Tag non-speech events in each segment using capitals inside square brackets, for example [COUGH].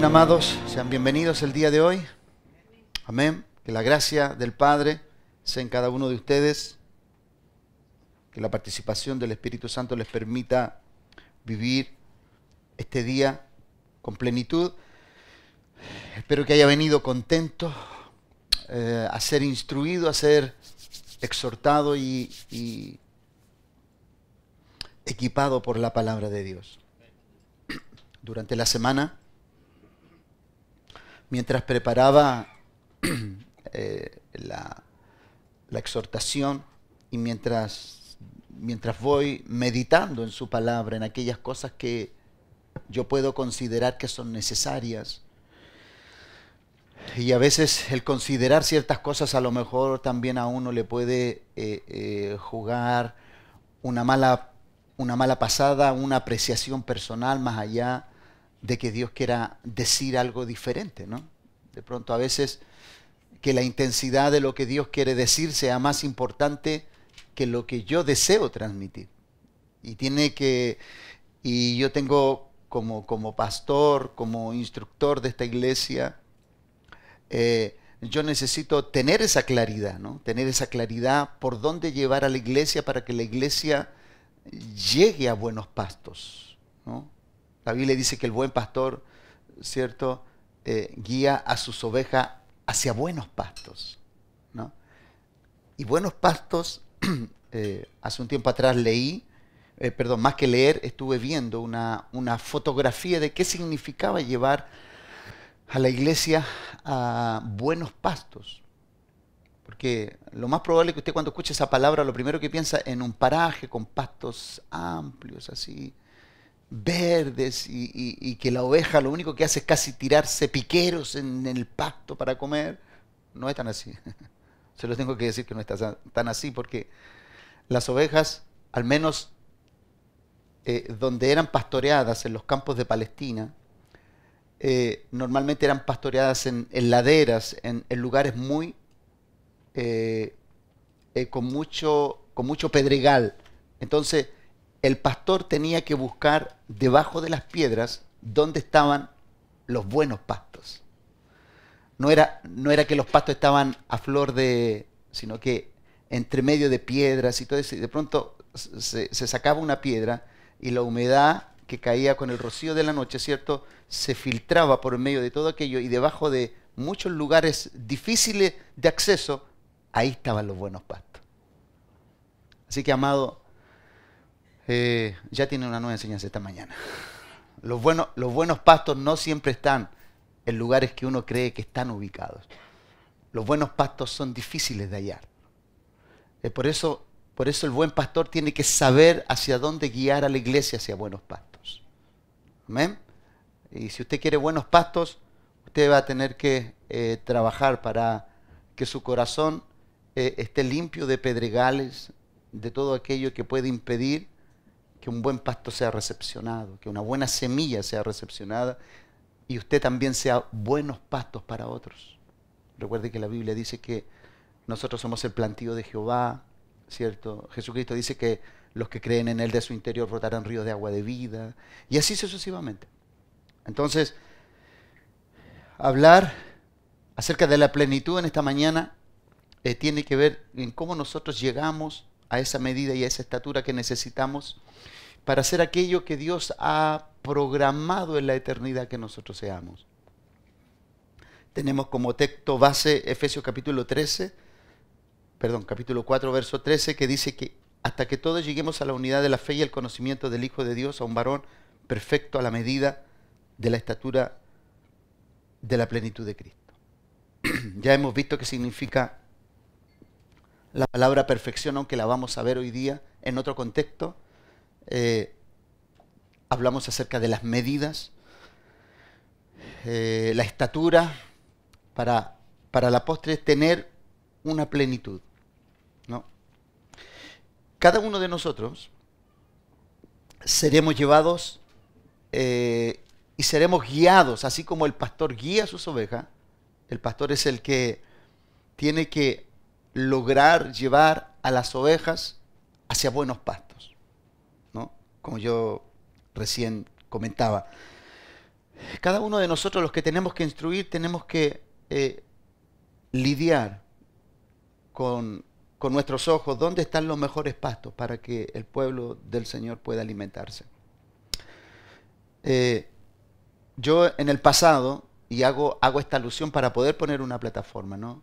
Amén, amados, sean bienvenidos el día de hoy. Amén. Que la gracia del Padre sea en cada uno de ustedes. Que la participación del Espíritu Santo les permita vivir este día con plenitud. Espero que haya venido contento eh, a ser instruido, a ser exhortado y, equipado por la palabra de Dios. Durante la semana, mientras preparaba [CLEARS THROAT] eh, la, la exhortación y mientras, mientras voy meditando en su palabra, en aquellas cosas que yo puedo considerar que son necesarias, y a veces el considerar ciertas cosas a lo mejor también a uno le puede eh, eh, jugar una mala, una mala pasada, una apreciación personal más allá de que Dios quiera decir algo diferente, ¿no? De pronto a veces que la intensidad de lo que Dios quiere decir sea más importante que lo que yo deseo transmitir. Y tiene que, y yo tengo como, como pastor, como instructor de esta iglesia, eh, yo necesito tener esa claridad, ¿no? Tener esa claridad por dónde llevar a la iglesia para que la iglesia llegue a buenos pastos, ¿no? La Biblia dice que el buen pastor, ¿cierto? Eh, guía a sus ovejas hacia buenos pastos, ¿no? Y buenos pastos, [CLEARS THROAT] eh, hace un tiempo atrás leí, perdón, más que leer, estuve viendo una, una fotografía de qué significaba llevar a la iglesia a buenos pastos. Porque lo más probable es que usted cuando escuche esa palabra, lo primero que piensa en un paraje con pastos amplios, así, verdes, y, que la oveja lo único que hace es casi tirarse piqueros en el pasto para comer. No es tan así. [LAUGHS] Se lo tengo que decir que no está tan así, porque las ovejas, al menos eh, donde eran pastoreadas en los campos de Palestina, eh, normalmente eran pastoreadas en, laderas, en, lugares muy eh, eh, con, mucho, con mucho pedregal. Entonces, el pastor tenía que buscar debajo de las piedras dónde estaban los buenos pastos. No era, no era que los pastos estaban a flor de, sino que entre medio de piedras y todo eso, y de pronto se, se sacaba una piedra y la humedad que caía con el rocío de la noche, ¿cierto? Se filtraba por medio de todo aquello y debajo de muchos lugares difíciles de acceso, ahí estaban los buenos pastos. Así que, amado, eh, ya tiene una nueva enseñanza esta mañana. Los buenos, los buenos pastos no siempre están en lugares que uno cree que están ubicados. Los buenos pastos son difíciles de hallar. Eh, por, eso, por eso el buen pastor tiene que saber hacia dónde guiar a la iglesia hacia buenos pastos. Amén. Y si usted quiere buenos pastos, usted va a tener que eh, trabajar para que su corazón eh, esté limpio de pedregales, de todo aquello que puede impedir que un buen pasto sea recepcionado, que una buena semilla sea recepcionada y usted también sea buenos pastos para otros. Recuerde que la Biblia dice que nosotros somos el plantío de Jehová, ¿cierto? Jesucristo dice que los que creen en Él de su interior brotarán ríos de agua de vida, y así sucesivamente. Entonces, hablar acerca de la plenitud en esta mañana eh, tiene que ver en cómo nosotros llegamos a esa medida y a esa estatura que necesitamos para hacer aquello que Dios ha programado en la eternidad que nosotros seamos. Tenemos como texto base Efesios capítulo 13, perdón, capítulo 4, verso 13, que dice que hasta que todos lleguemos a la unidad de la fe y el conocimiento del Hijo de Dios, a un varón perfecto a la medida de la estatura de la plenitud de Cristo. [CLEARS THROAT] ya hemos visto qué significa la palabra perfección, aunque la vamos a ver hoy día en otro contexto. Eh, hablamos acerca de las medidas, eh, la estatura, para, para la postre tener una plenitud cada uno de nosotros seremos llevados eh, y seremos guiados, así como el pastor guía a sus ovejas. El pastor es el que tiene que lograr llevar a las ovejas hacia buenos pastos, ¿no? Como yo recién comentaba. Cada uno de nosotros los que tenemos que instruir tenemos que eh, lidiar con, nuestros ojos dónde están los mejores pastos para que el pueblo del Señor pueda alimentarse. Eh, yo en el pasado, y hago, hago esta alusión para poder poner una plataforma, ¿no?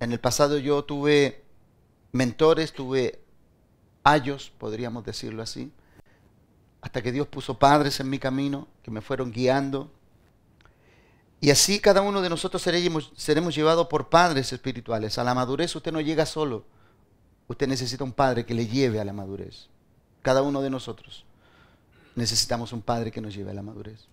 En el pasado yo tuve mentores, tuve ayos, podríamos decirlo así, hasta que Dios puso padres en mi camino que me fueron guiando. Y así cada uno de nosotros seremos, seremos llevados por padres espirituales. A la madurez usted no llega solo. Usted necesita un padre que le lleve a la madurez. Cada uno de nosotros necesitamos un padre que nos lleve a la madurez.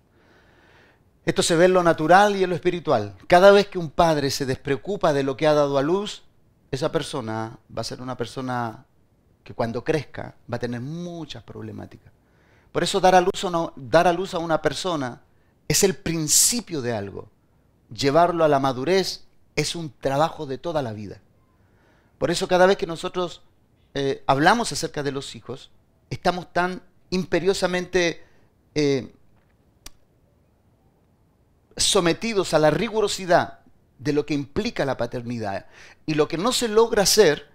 Esto se ve en lo natural y en lo espiritual. Cada vez que un padre se despreocupa de lo que ha dado a luz, esa persona va a ser una persona que cuando crezca va a tener muchas problemáticas. Por eso dar a luz, dar a, luz a una persona es el principio de algo. Llevarlo a la madurez es un trabajo de toda la vida. Por eso cada vez que nosotros eh, hablamos acerca de los hijos, estamos tan imperiosamente eh, sometidos a la rigurosidad de lo que implica la paternidad. Y lo que no se logra hacer,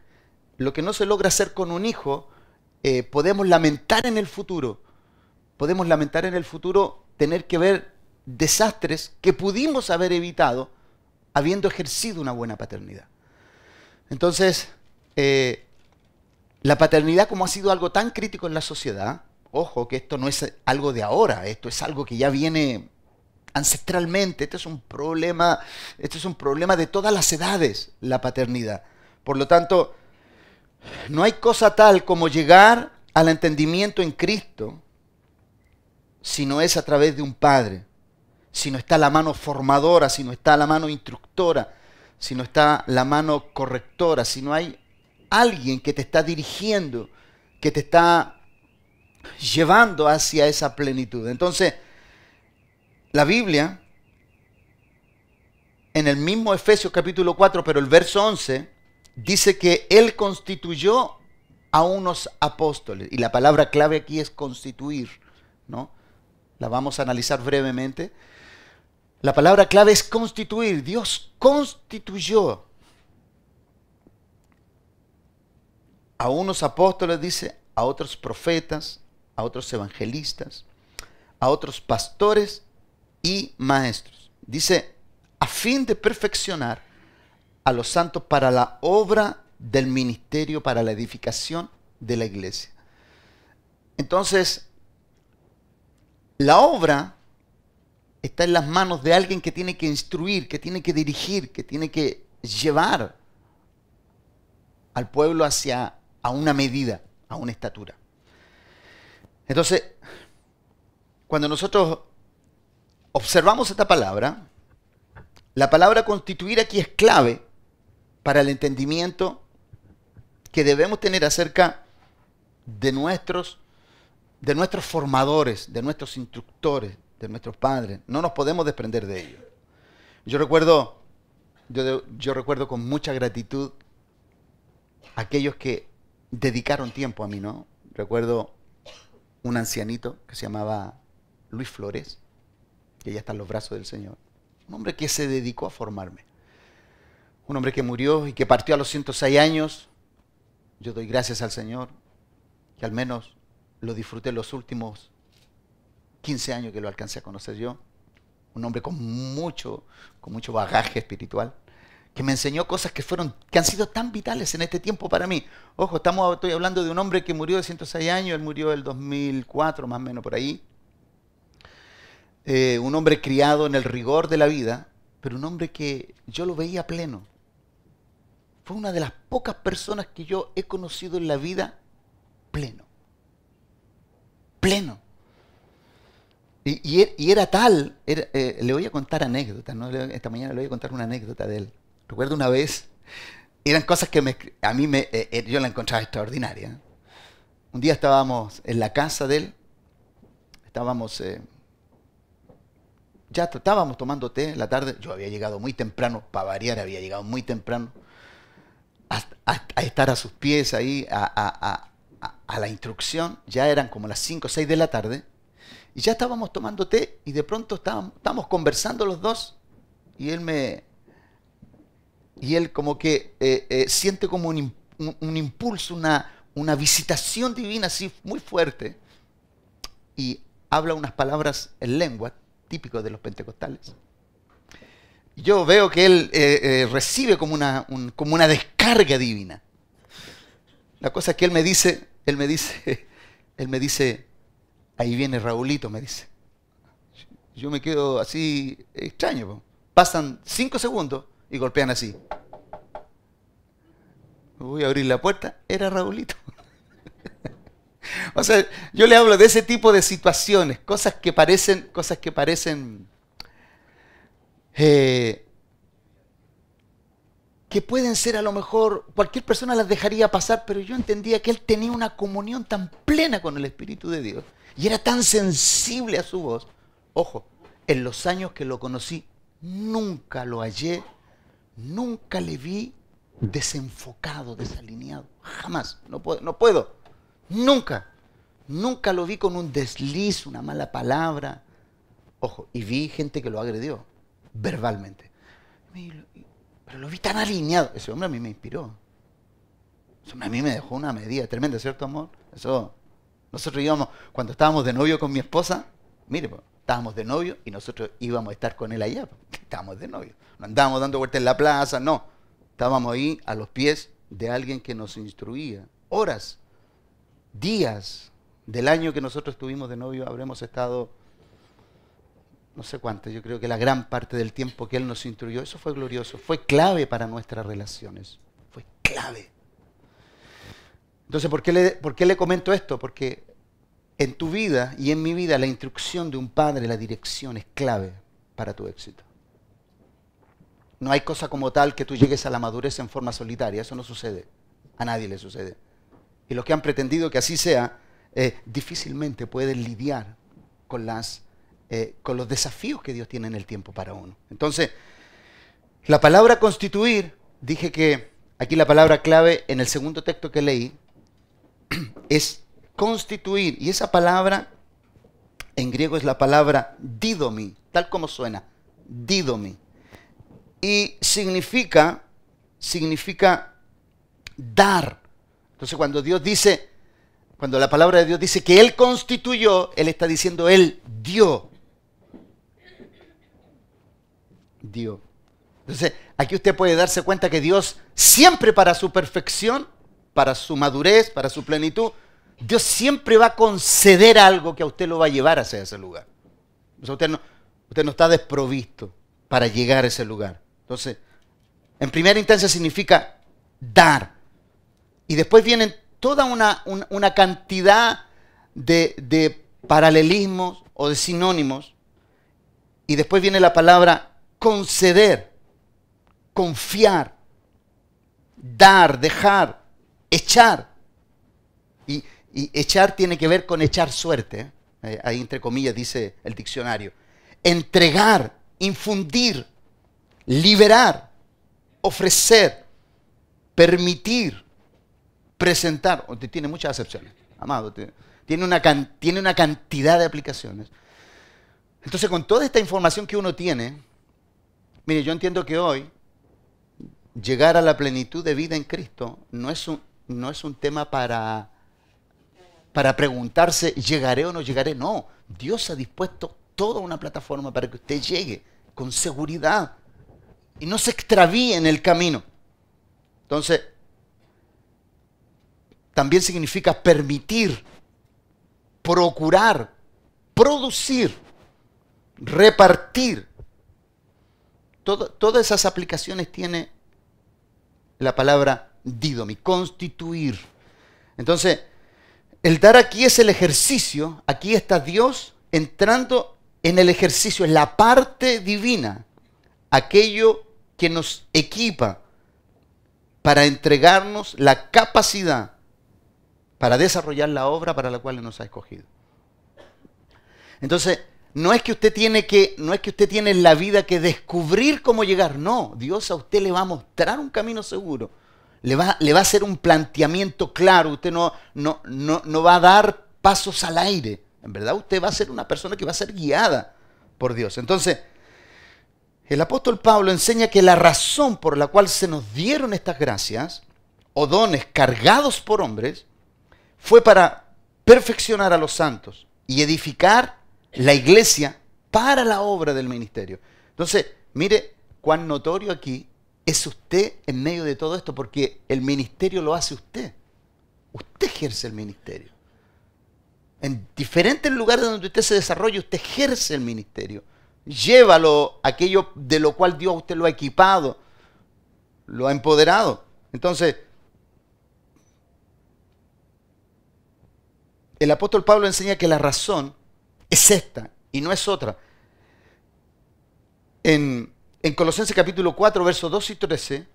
lo que no se logra hacer con un hijo, eh, podemos lamentar en el futuro. Podemos lamentar en el futuro tener que ver desastres que pudimos haber evitado habiendo ejercido una buena paternidad. Entonces, eh, la paternidad como ha sido algo tan crítico en la sociedad, ojo que esto no es algo de ahora, esto es algo que ya viene ancestralmente, este es un problema, este es un problema de todas las edades, la paternidad. Por lo tanto, no hay cosa tal como llegar al entendimiento en Cristo si no es a través de un padre, si no está la mano formadora, si no está la mano instructora, si no está la mano correctora, si no hay alguien que te está dirigiendo, que te está llevando hacia esa plenitud. Entonces, la Biblia, en el mismo Efesios capítulo 4, pero el verso 11, dice que Él constituyó a unos apóstoles. Y la palabra clave aquí es constituir, ¿no? La vamos a analizar brevemente. La palabra clave es constituir. Dios constituyó a unos apóstoles, dice, a otros profetas, a otros evangelistas, a otros pastores y maestros. Dice, a fin de perfeccionar a los santos para la obra del ministerio, para la edificación de la iglesia. Entonces, la obra está en las manos de alguien que tiene que instruir, que tiene que dirigir, que tiene que llevar al pueblo hacia a una medida, a una estatura. Entonces, cuando nosotros observamos esta palabra, la palabra constituir aquí es clave para el entendimiento que debemos tener acerca de nuestros, de nuestros formadores, de nuestros instructores, de nuestros padres. No nos podemos desprender de ellos. Yo recuerdo, yo, yo recuerdo con mucha gratitud aquellos que dedicaron tiempo a mí, ¿no? Recuerdo un ancianito que se llamaba Luis Flores, que ya está en los brazos del Señor. Un hombre que se dedicó a formarme. Un hombre que murió y que partió a los 106 años. Yo doy gracias al Señor, que al menos lo disfruté los últimos 15 años que lo alcancé a conocer yo. Un hombre con mucho, con mucho bagaje espiritual, que me enseñó cosas que fueron, que han sido tan vitales en este tiempo para mí. Ojo, estamos, estoy hablando de un hombre que murió de 106 años, él murió el 2004, más o menos por ahí. Eh, un hombre criado en el rigor de la vida, pero un hombre que yo lo veía pleno. Fue una de las pocas personas que yo he conocido en la vida pleno. Pleno. Y, er, era tal, eh, le voy a contar anécdotas, esta mañana le voy a contar una anécdota de él. Recuerdo una vez, eran cosas que a mí me, eh, yo la encontraba extraordinaria. Un día estábamos en la casa de él, estábamos ya estábamos tomando té en la tarde. Yo había llegado muy temprano, para variar, había llegado muy temprano. a, estar a sus pies ahí, a, la instrucción. Ya eran como las 5 o 6 de la tarde. Y ya estábamos tomando té y de pronto estábamos, conversando los dos. Y él me... Y él como que eh, eh, siente como un, impulso, una, una visitación divina así muy fuerte. Y habla unas palabras en lengua, típico de los pentecostales yo veo que él eh, recibe como una, como una descarga divina. La cosa es que él me dice, él me dice, [LAUGHS] él me dice, ahí viene Raulito, me dice. Yo me quedo así extraño. Pasan cinco segundos y golpean así. Voy a abrir la puerta, era Raulito. [LAUGHS] o sea, yo le hablo de ese tipo de situaciones, cosas que parecen, cosas que parecen eh, que pueden ser a lo mejor, cualquier persona las dejaría pasar, pero yo entendía que él tenía una comunión tan plena con el Espíritu de Dios y era tan sensible a su voz. Ojo, en los años que lo conocí, nunca lo hallé, nunca le vi desenfocado, desalineado. Jamás, no puedo, no puedo. Nunca, nunca lo vi con un desliz, una mala palabra. Ojo, y vi gente que lo agredió verbalmente. Pero lo vi tan alineado. Ese hombre a mí me inspiró. Ese hombre a mí me dejó una medida tremenda, ¿cierto, amor? Eso. Nosotros íbamos, cuando estábamos de novio con mi esposa, mire, estábamos de novio y nosotros íbamos a estar con él allá. [LAUGHS] Estábamos de novio. No andábamos dando vueltas en la plaza, no. Estábamos ahí a los pies de alguien que nos instruía. Horas, días del año que nosotros estuvimos de novio, habremos estado no sé cuánto, yo creo que la gran parte del tiempo que Él nos instruyó, eso fue glorioso, fue clave para nuestras relaciones, fue clave. Entonces, ¿por qué le, por qué le comento esto? Porque en tu vida y en mi vida la instrucción de un padre, la dirección es clave para tu éxito. No hay cosa como tal que tú llegues a la madurez en forma solitaria, eso no sucede, a nadie le sucede. Y los que han pretendido que así sea, eh, difícilmente pueden lidiar con las eh, con los desafíos que Dios tiene en el tiempo para uno. Entonces, la palabra constituir, dije que aquí la palabra clave en el segundo texto que leí [CLEARS THROAT] es constituir. Y esa palabra en griego es la palabra didomi, tal como suena, didomi. Y significa, significa dar. Entonces cuando Dios dice, cuando la palabra de Dios dice que Él constituyó, Él está diciendo Él dio. Dios. Entonces, aquí usted puede darse cuenta que Dios siempre para su perfección, para su madurez, para su plenitud, Dios siempre va a conceder algo que a usted lo va a llevar hacia ese lugar. usted, no, usted no está desprovisto para llegar a ese lugar. Entonces, en primera instancia significa dar. Y después vienen toda una, cantidad de paralelismos o de sinónimos. Y después viene la palabra conceder, confiar, dar, dejar, echar. Y, echar tiene que ver con echar suerte. ¿eh? Ahí entre comillas dice el diccionario. Entregar, infundir, liberar, ofrecer, permitir, presentar. Tiene muchas acepciones, amado. Tiene una, tiene una cantidad de aplicaciones. Entonces, con toda esta información que uno tiene, mire, yo entiendo que hoy llegar a la plenitud de vida en Cristo no es un, no es un tema para, para preguntarse, ¿llegaré o no llegaré? No, Dios ha dispuesto toda una plataforma para que usted llegue con seguridad y no se extravíe en el camino. Entonces, también significa permitir, procurar, producir repartir. todas esas aplicaciones tiene la palabra didomi, constituir. Entonces, el dar aquí es el ejercicio, aquí está Dios entrando en el ejercicio, en la parte divina, aquello que nos equipa para entregarnos la capacidad para desarrollar la obra para la cual nos ha escogido. Entonces, no es que usted tiene que, no es que usted tiene en la vida que descubrir cómo llegar, no, Dios a usted le va a mostrar un camino seguro, le va, le va a hacer un planteamiento claro, usted no, no, no, no va a dar pasos al aire, en verdad usted va a ser una persona que va a ser guiada por Dios. Entonces, el apóstol Pablo enseña que la razón por la cual se nos dieron estas gracias o dones cargados por hombres fue para perfeccionar a los santos y edificar la iglesia para la obra del ministerio. Entonces, mire cuán notorio aquí es usted en medio de todo esto, porque el ministerio lo hace usted. Usted ejerce el ministerio. En diferentes lugares donde usted se desarrolla, usted ejerce el ministerio. Llévalo aquello de lo cual Dios a usted lo ha equipado, lo ha empoderado. Entonces, el apóstol Pablo enseña que la razón es esta y no es otra. En, en Colosenses capítulo 4, versos 2 y 13,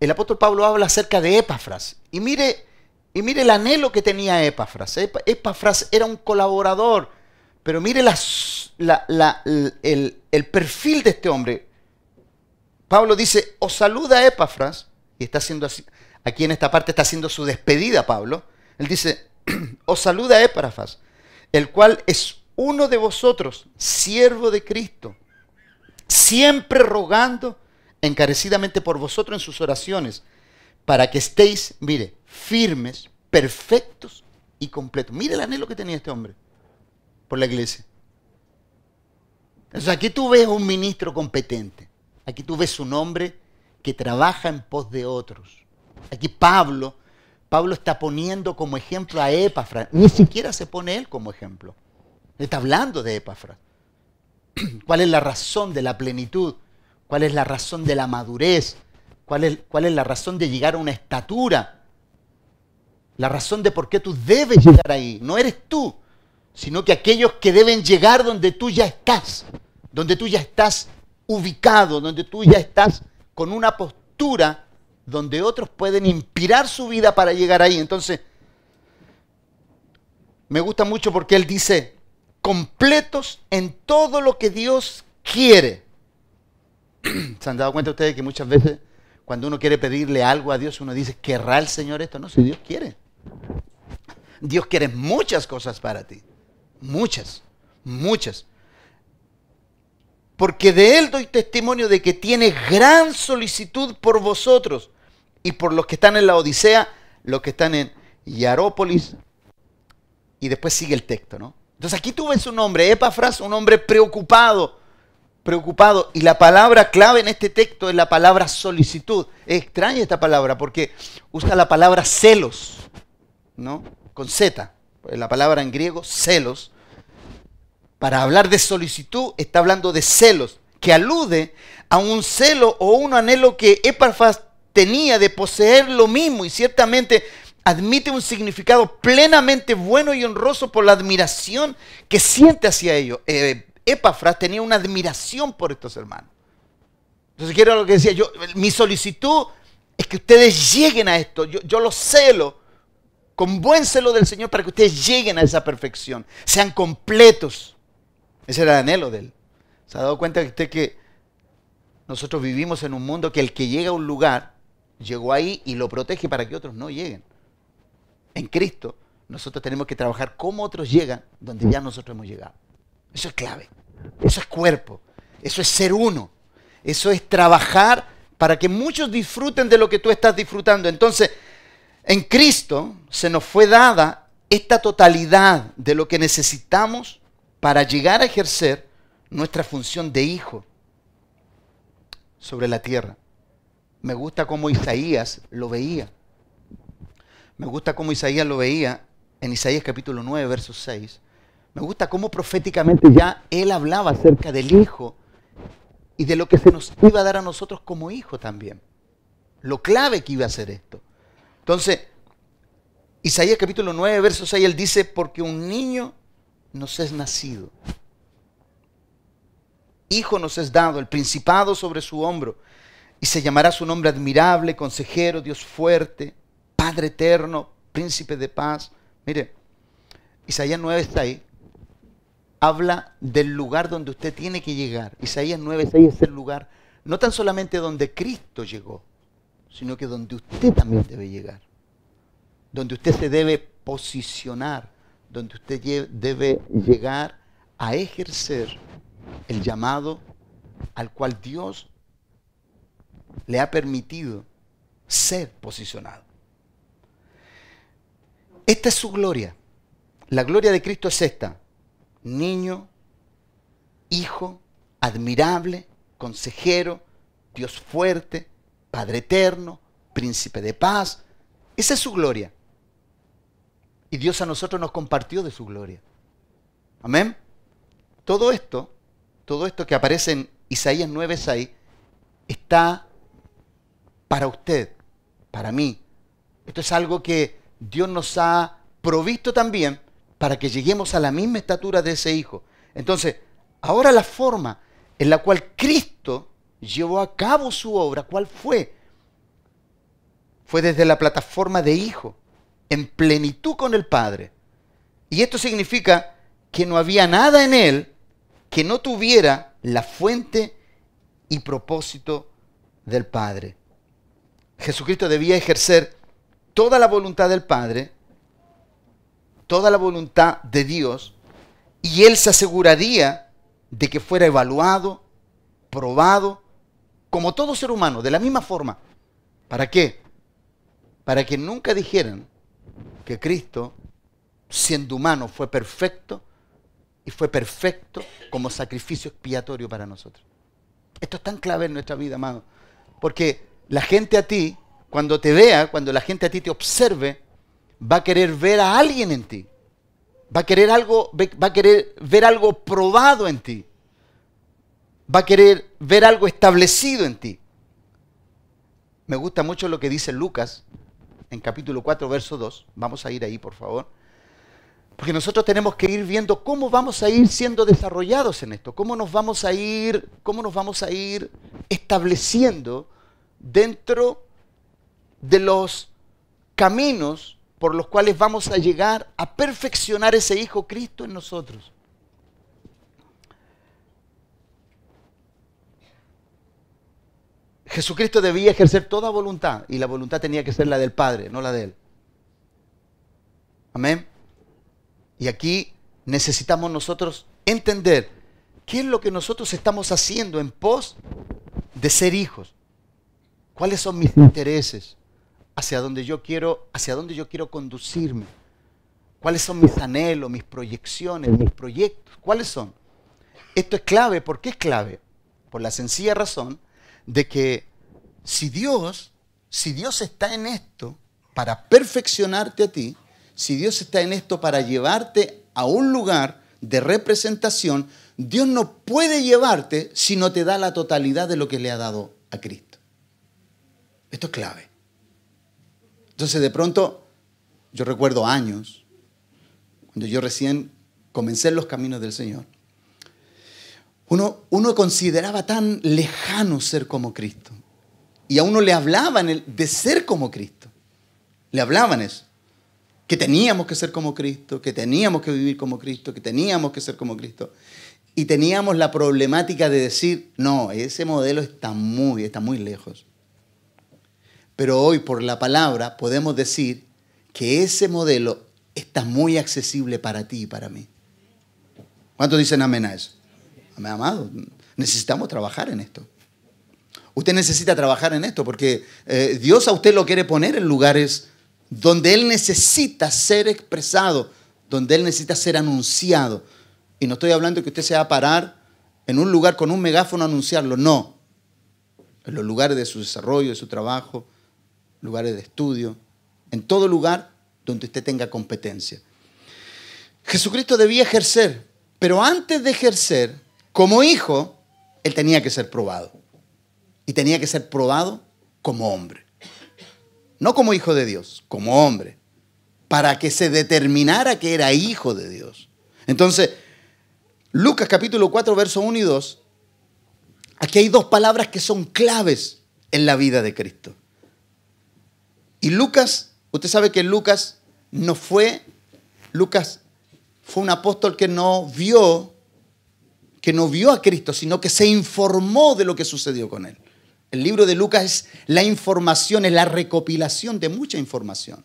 el apóstol Pablo habla acerca de Epafras. Y mire, y mire el anhelo que tenía Epafras. Epafras era un colaborador, pero mire el, el, perfil de este hombre. Pablo dice, os saluda Epafras, y está haciendo así, aquí en esta parte está haciendo su despedida Pablo. Él dice, [CLEARS THROAT] os saluda Epafras, el cual es uno de vosotros, siervo de Cristo, siempre rogando encarecidamente por vosotros en sus oraciones, para que estéis, mire, firmes, perfectos y completos. Mire el anhelo que tenía este hombre por la iglesia. Entonces aquí tú ves un ministro competente. Aquí tú ves un hombre que trabaja en pos de otros. Aquí Pablo, Pablo está poniendo como ejemplo a Epafras. Ni siquiera se pone él como ejemplo. Está hablando de Epafras. [CLEARS THROAT] ¿Cuál es la razón de la plenitud? ¿Cuál es la razón de la madurez? ¿Cuál es, cuál es la razón de llegar a una estatura? La razón de por qué tú debes llegar ahí. No eres tú, sino que aquellos que deben llegar donde tú ya estás, donde tú ya estás ubicado, donde tú ya estás con una postura donde otros pueden inspirar su vida para llegar ahí. Entonces, me gusta mucho porque él dice, completos en todo lo que Dios quiere. [CLEARS THROAT] ¿Se han dado cuenta ustedes que muchas veces cuando uno quiere pedirle algo a Dios, uno dice, ¿querrá el Señor esto? No, si Dios quiere. Dios quiere muchas cosas para ti. Muchas, muchas. Porque de Él doy testimonio de que tiene gran solicitud por vosotros y por los que están en la Odisea, los que están en Yarópolis. Y después sigue el texto, ¿no? Entonces aquí tú ves un hombre, Epafras, un hombre preocupado, preocupado. Y la palabra clave en este texto es la palabra solicitud. Es extraña esta palabra porque usa la palabra celos, ¿no? Con Z. La palabra en griego, celos. Para hablar de solicitud está hablando de celos, que alude a un celo o un anhelo que Epafras tenía de poseer lo mismo y ciertamente admite un significado plenamente bueno y honroso por la admiración que siente hacia ellos. Eh, Epafras tenía una admiración por estos hermanos. Entonces, quiero lo que decía yo, mi solicitud es que ustedes lleguen a esto. Yo, yo lo celo con buen celo del Señor para que ustedes lleguen a esa perfección, sean completos. Ese era el anhelo de él. ¿Se ha dado cuenta que usted que nosotros vivimos en un mundo que el que llega a un lugar, llegó ahí y lo protege para que otros no lleguen? En Cristo, nosotros tenemos que trabajar como otros llegan donde ya nosotros hemos llegado. Eso es clave. Eso es cuerpo. Eso es ser uno. Eso es trabajar para que muchos disfruten de lo que tú estás disfrutando. Entonces, en Cristo se nos fue dada esta totalidad de lo que necesitamos para llegar a ejercer nuestra función de hijo sobre la tierra. Me gusta cómo Isaías lo veía. Me gusta cómo Isaías lo veía en Isaías capítulo 9, verso 6. Me gusta cómo proféticamente ya él hablaba acerca del Hijo y de lo que se nos iba a dar a nosotros como hijo también. Lo clave que iba a ser esto. Entonces, Isaías capítulo 9, verso 6, él dice, porque un niño nos es nacido. Hijo nos es dado, el principado sobre su hombro, y se llamará su nombre admirable, consejero, Dios fuerte, Padre eterno, príncipe de paz. Mire, Isaías 9 está ahí. Habla del lugar donde usted tiene que llegar. Isaías 9, 6 es el lugar, no tan solamente donde Cristo llegó, sino que donde usted también debe llegar. Donde usted se debe posicionar, donde usted debe llegar a ejercer el llamado al cual Dios le ha permitido ser posicionado. Esta es su gloria. La gloria de Cristo es esta. Niño, hijo, admirable, consejero, Dios fuerte, Padre eterno, príncipe de paz. Esa es su gloria. Y Dios a nosotros nos compartió de su gloria. Amén. Todo esto, todo esto que aparece en Isaías 9:6 está para usted, para mí. Esto es algo que Dios nos ha provisto también para que lleguemos a la misma estatura de ese Hijo. Entonces, ahora la forma en la cual Cristo llevó a cabo su obra, ¿cuál fue? Fue desde la plataforma de Hijo, en plenitud con el Padre. Y esto significa que no había nada en Él que no tuviera la fuente y propósito del Padre. Jesucristo debía ejercer toda la voluntad del Padre, toda la voluntad de Dios, y Él se aseguraría de que fuera evaluado, probado, como todo ser humano, de la misma forma. ¿Para qué? Para que nunca dijeran que Cristo, siendo humano, fue perfecto y fue perfecto como sacrificio expiatorio para nosotros. Esto es tan clave en nuestra vida, amado. Porque la gente a ti, cuando te vea, cuando la gente a ti te observe, va a querer ver a alguien en ti. Va a querer algo, va a querer ver algo probado en ti. Va a querer ver algo establecido en ti. Me gusta mucho lo que dice Lucas en capítulo 4, verso 2. Vamos a ir ahí, por favor. Porque nosotros tenemos que ir viendo cómo vamos a ir siendo desarrollados en esto, cómo nos vamos a ir, cómo nos vamos a ir estableciendo dentro de los caminos por los cuales vamos a llegar a perfeccionar ese Hijo Cristo en nosotros. Jesucristo debía ejercer toda voluntad y la voluntad tenía que ser la del Padre, no la de Él. Amén. Y aquí necesitamos nosotros entender qué es lo que nosotros estamos haciendo en pos de ser hijos. ¿Cuáles son mis intereses? ¿Hacia dónde yo quiero, hacia dónde yo quiero conducirme? ¿Cuáles son mis anhelos, mis proyecciones, mis proyectos? ¿Cuáles son? Esto es clave, ¿por qué es clave? Por la sencilla razón de que si Dios, si Dios está en esto para perfeccionarte a ti, si Dios está en esto para llevarte a un lugar de representación, Dios no puede llevarte si no te da la totalidad de lo que le ha dado a Cristo. Esto es clave. Entonces de pronto, yo recuerdo años, cuando yo recién comencé en los caminos del Señor, uno, uno consideraba tan lejano ser como Cristo. Y a uno le hablaban de ser como Cristo. Le hablaban eso que teníamos que ser como Cristo, que teníamos que vivir como Cristo, que teníamos que ser como Cristo. Y teníamos la problemática de decir, no, ese modelo está muy, está muy lejos. Pero hoy por la palabra podemos decir que ese modelo está muy accesible para ti y para mí. ¿Cuántos dicen amén a eso? Amén, amado. Necesitamos trabajar en esto. Usted necesita trabajar en esto porque eh, Dios a usted lo quiere poner en lugares donde Él necesita ser expresado, donde Él necesita ser anunciado. Y no estoy hablando de que usted se va a parar en un lugar con un megáfono a anunciarlo, no. En los lugares de su desarrollo, de su trabajo, lugares de estudio, en todo lugar donde usted tenga competencia. Jesucristo debía ejercer, pero antes de ejercer, como hijo, Él tenía que ser probado. Y tenía que ser probado como hombre no como hijo de Dios, como hombre, para que se determinara que era hijo de Dios. Entonces, Lucas capítulo 4, verso 1 y 2, aquí hay dos palabras que son claves en la vida de Cristo. Y Lucas, usted sabe que Lucas no fue, Lucas fue un apóstol que no vio, que no vio a Cristo, sino que se informó de lo que sucedió con él. El libro de Lucas es la información, es la recopilación de mucha información.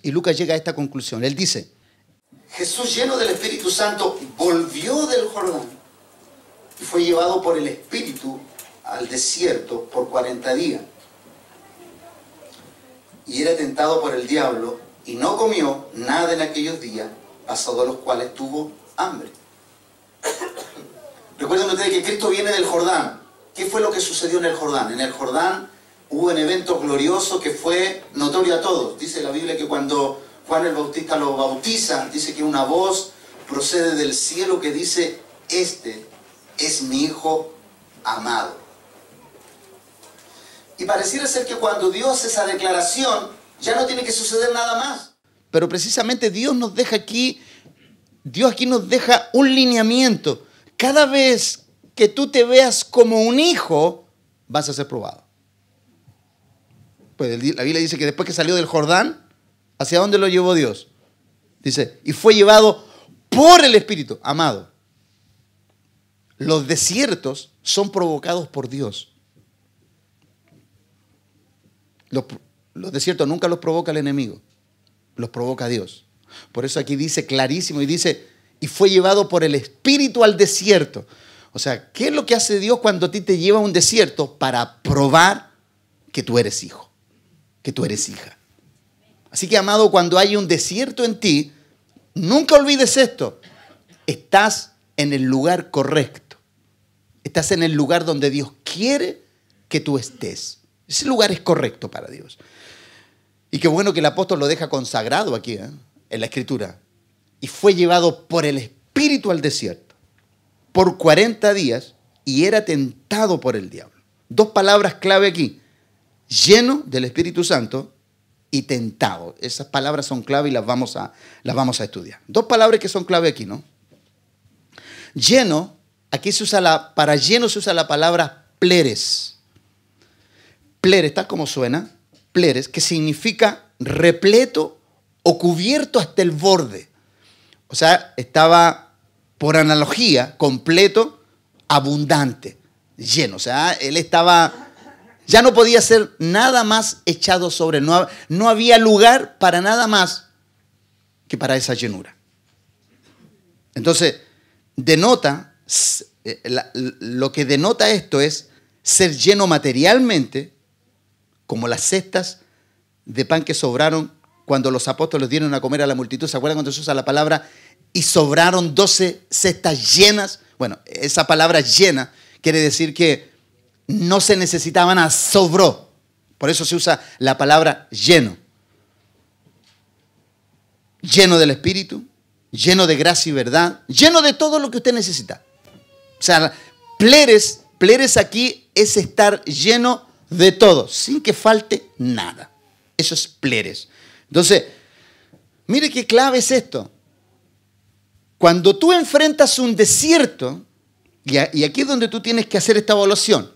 Y Lucas llega a esta conclusión. Él dice, Jesús lleno del Espíritu Santo volvió del Jordán y fue llevado por el Espíritu al desierto por 40 días. Y era tentado por el diablo y no comió nada en aquellos días, pasados los cuales tuvo hambre. [COUGHS] Recuerden ustedes que Cristo viene del Jordán. ¿Qué fue lo que sucedió en el Jordán? En el Jordán hubo un evento glorioso que fue notorio a todos. Dice la Biblia que cuando Juan el Bautista lo bautiza, dice que una voz procede del cielo que dice, este es mi Hijo amado. Y pareciera ser que cuando Dios esa declaración, ya no tiene que suceder nada más. pero precisamente Dios nos deja aquí, Dios aquí nos deja un lineamiento. Cada vez que tú te veas como un hijo, vas a ser probado. Pues la Biblia dice que después que salió del Jordán, ¿hacia dónde lo llevó Dios? Dice, y fue llevado por el Espíritu, amado. Los desiertos son provocados por Dios. Los, desiertos nunca los provoca el enemigo, los provoca Dios. Por eso aquí dice clarísimo y dice, y fue llevado por el Espíritu al desierto. O sea, ¿qué es lo que hace Dios cuando a ti te lleva a un desierto para probar que tú eres hijo, que tú eres hija? Así que, amado, cuando hay un desierto en ti, nunca olvides esto. Estás en el lugar correcto. Estás en el lugar donde Dios quiere que tú estés. Ese lugar es correcto para Dios. Y qué bueno que el apóstol lo deja consagrado aquí, ¿eh? en la escritura. Y fue llevado por el Espíritu al desierto por 40 días y era tentado por el diablo. Dos palabras clave aquí. Lleno del Espíritu Santo y tentado. Esas palabras son clave y las vamos a, las vamos a estudiar. Dos palabras que son clave aquí, ¿no? Lleno, aquí se usa la, para lleno se usa la palabra pleres. Pleres, tal como suena, pleres, que significa repleto o cubierto hasta el borde. O sea, estaba, por analogía, completo, abundante, lleno. O sea, él estaba, ya no podía ser nada más echado sobre él. No, no había lugar para nada más que para esa llenura. Entonces, denota, eh, lo que denota esto es ser lleno materialmente, como las cestas de pan que sobraron cuando los apóstoles dieron a comer a la multitud. ¿Se acuerdan cuando se usa la palabra y sobraron 12 cestas llenas? Bueno, esa palabra llena quiere decir que no se necesitaba nada, sobró. Por eso se usa la palabra lleno. Lleno del Espíritu, lleno de gracia y verdad, lleno de todo lo que usted necesita. O sea, pleres, pleres aquí es estar lleno de todo, sin que falte nada. Eso es pleres. Entonces, mire qué clave es esto. Cuando tú enfrentas un desierto, y, aquí es donde tú tienes que hacer esta evaluación.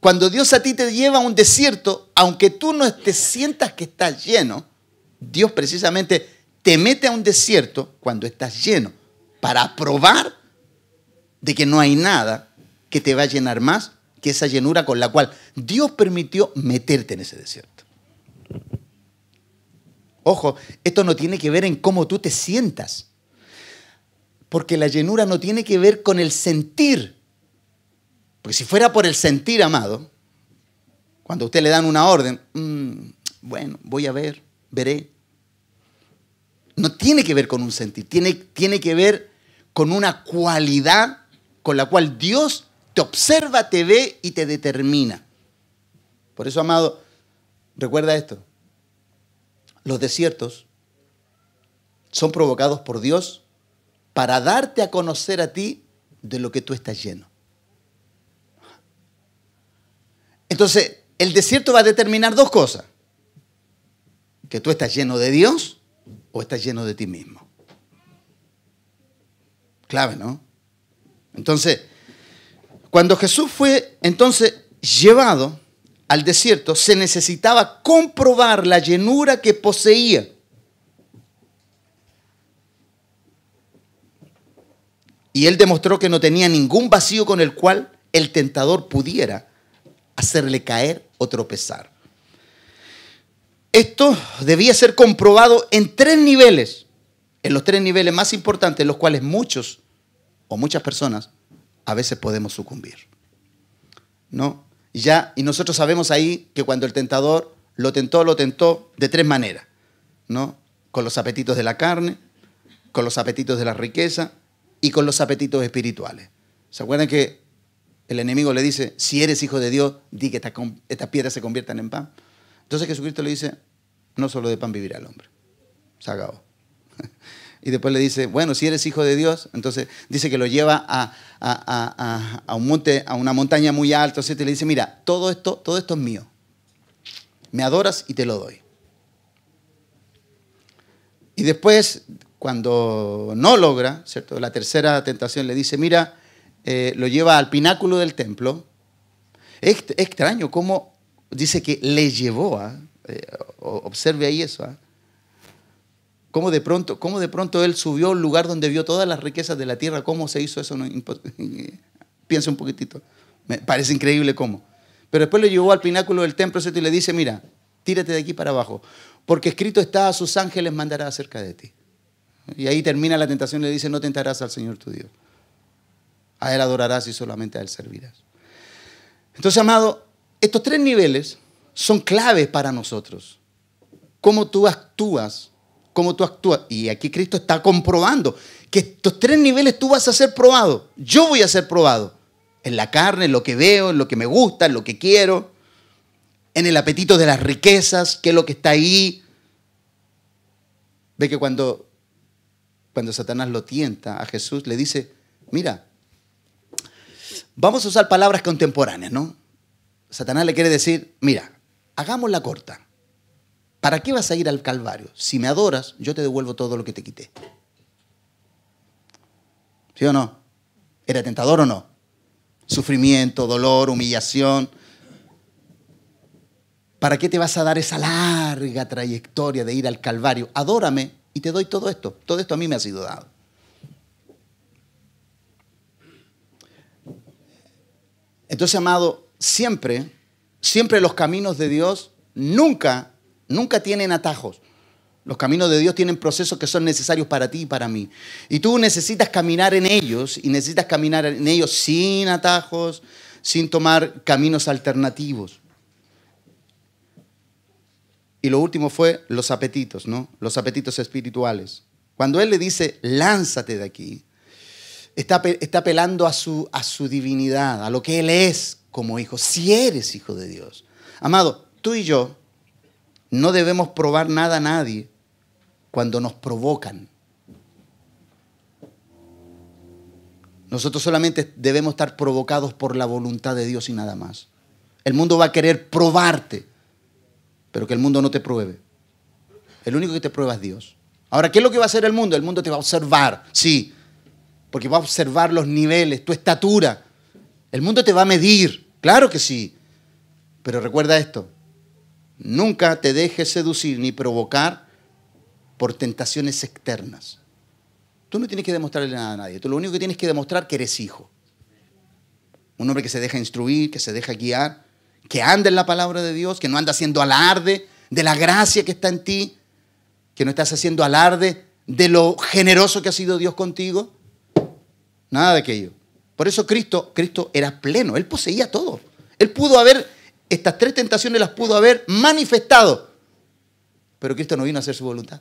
Cuando Dios a ti te lleva a un desierto, aunque tú no te sientas que estás lleno, Dios precisamente te mete a un desierto cuando estás lleno, para probar de que no hay nada que te va a llenar más que esa llenura con la cual Dios permitió meterte en ese desierto. Ojo, esto no tiene que ver en cómo tú te sientas, porque la llenura no tiene que ver con el sentir. Porque si fuera por el sentir, amado, cuando a usted le dan una orden, "Mm, bueno, voy a ver, veré. No tiene que ver con un sentir, tiene, tiene que ver con una cualidad con la cual Dios te observa, te ve y te determina. Por eso, amado, recuerda esto. Los desiertos son provocados por Dios para darte a conocer a ti de lo que tú estás lleno. Entonces, el desierto va a determinar dos cosas. Que tú estás lleno de Dios o estás lleno de ti mismo. Clave, ¿no? Entonces, cuando Jesús fue entonces llevado al desierto, se necesitaba comprobar la llenura que poseía. Y él demostró que no tenía ningún vacío con el cual el tentador pudiera hacerle caer o tropezar. Esto debía ser comprobado en tres niveles, en los tres niveles más importantes, los cuales muchos o muchas personas a veces podemos sucumbir. ¿No? Y ya, y nosotros sabemos ahí que cuando el tentador lo tentó, lo tentó de tres maneras, ¿no? Con los apetitos de la carne, con los apetitos de la riqueza y con los apetitos espirituales. ¿Se acuerdan que el enemigo le dice, si eres hijo de Dios, di que estas piedras se conviertan en pan? Entonces Jesucristo le dice, no solo de pan vivirá el hombre. Se acabó. Y después le dice, bueno, si eres hijo de Dios, entonces dice que lo lleva a, un monte, a una montaña muy alta, y le dice, mira, todo esto, todo esto es mío. Me adoras y te lo doy. Y después, cuando no logra, ¿cierto? La tercera tentación le dice, mira, eh, lo lleva al pináculo del templo. Es extraño cómo dice que le llevó a, eh, observe ahí eso, ¿ah? Cómo, de pronto, cómo de pronto él subió a un lugar donde vio todas las riquezas de la tierra, cómo se hizo eso, [LAUGHS] piensa un poquitito, me parece increíble cómo. Pero después le llevó al pináculo del templo y le dice, mira, tírate de aquí para abajo, porque escrito está, a sus ángeles mandará acerca de ti. Y ahí termina la tentación, le dice, no tentarás al Señor tu Dios. A Él adorarás y solamente a Él servirás. Entonces, amado, estos tres niveles son claves para nosotros. Cómo tú actúas, cómo tú actúas. Y aquí Cristo está comprobando que estos tres niveles tú vas a ser probado. Yo voy a ser probado. En la carne, en lo que veo, en lo que me gusta, en lo que quiero, en el apetito de las riquezas, qué es lo que está ahí. Ve que cuando, cuando Satanás lo tienta a Jesús, le dice, mira, vamos a usar palabras contemporáneas, ¿no? Satanás le quiere decir, mira, Hagamos la corta. ¿Para qué vas a ir al Calvario? Si me adoras, yo te devuelvo todo lo que te quité. ¿Sí o no? ¿Era tentador o no? Sufrimiento, dolor, humillación. ¿Para qué te vas a dar esa larga trayectoria de ir al Calvario? Adórame y te doy todo esto. Todo esto a mí me ha sido dado. Entonces, amado, siempre Siempre los caminos de Dios nunca, nunca tienen atajos. Los caminos de Dios tienen procesos que son necesarios para ti y para mí. Y tú necesitas caminar en ellos y necesitas caminar en ellos sin atajos, sin tomar caminos alternativos. Y lo último fue los apetitos, ¿no? Los apetitos espirituales. Cuando Él le dice, lánzate de aquí, está, está apelando a su, a su divinidad, a lo que Él es como hijo, si eres hijo de Dios. Amado, tú y yo no debemos probar nada a nadie cuando nos provocan. Nosotros solamente debemos estar provocados por la voluntad de Dios y nada más. El mundo va a querer probarte, pero que el mundo no te pruebe. El único que te prueba es Dios. Ahora, ¿qué es lo que va a hacer el mundo? El mundo te va a observar, sí, porque va a observar los niveles, tu estatura. El mundo te va a medir. Claro que sí. Pero recuerda esto, nunca te dejes seducir ni provocar por tentaciones externas. Tú no tienes que demostrarle nada a nadie. Tú lo único que tienes que demostrar que eres hijo. Un hombre que se deja instruir, que se deja guiar, que anda en la palabra de Dios, que no anda haciendo alarde de la gracia que está en ti, que no estás haciendo alarde de lo generoso que ha sido Dios contigo. Nada de aquello. Por eso Cristo, Cristo era pleno, Él poseía todo. Él pudo haber, estas tres tentaciones las pudo haber manifestado. Pero Cristo no vino a hacer su voluntad,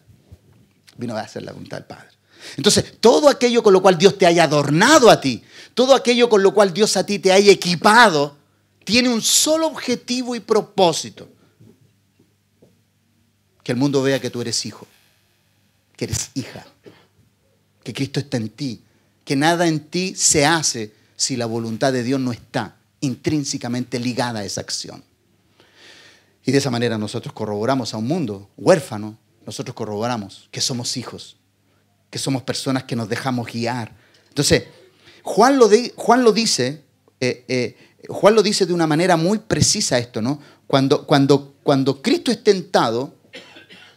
vino a hacer la voluntad del Padre. Entonces, todo aquello con lo cual Dios te haya adornado a ti, todo aquello con lo cual Dios a ti te haya equipado, tiene un solo objetivo y propósito. Que el mundo vea que tú eres hijo, que eres hija, que Cristo está en ti, que nada en ti se hace si la voluntad de Dios no está intrínsecamente ligada a esa acción. Y de esa manera nosotros corroboramos a un mundo huérfano, nosotros corroboramos que somos hijos, que somos personas que nos dejamos guiar. Entonces, Juan lo, Juan lo dice, eh, eh, Juan lo dice de una manera muy precisa esto, ¿no? Cuando, cuando, cuando Cristo es tentado,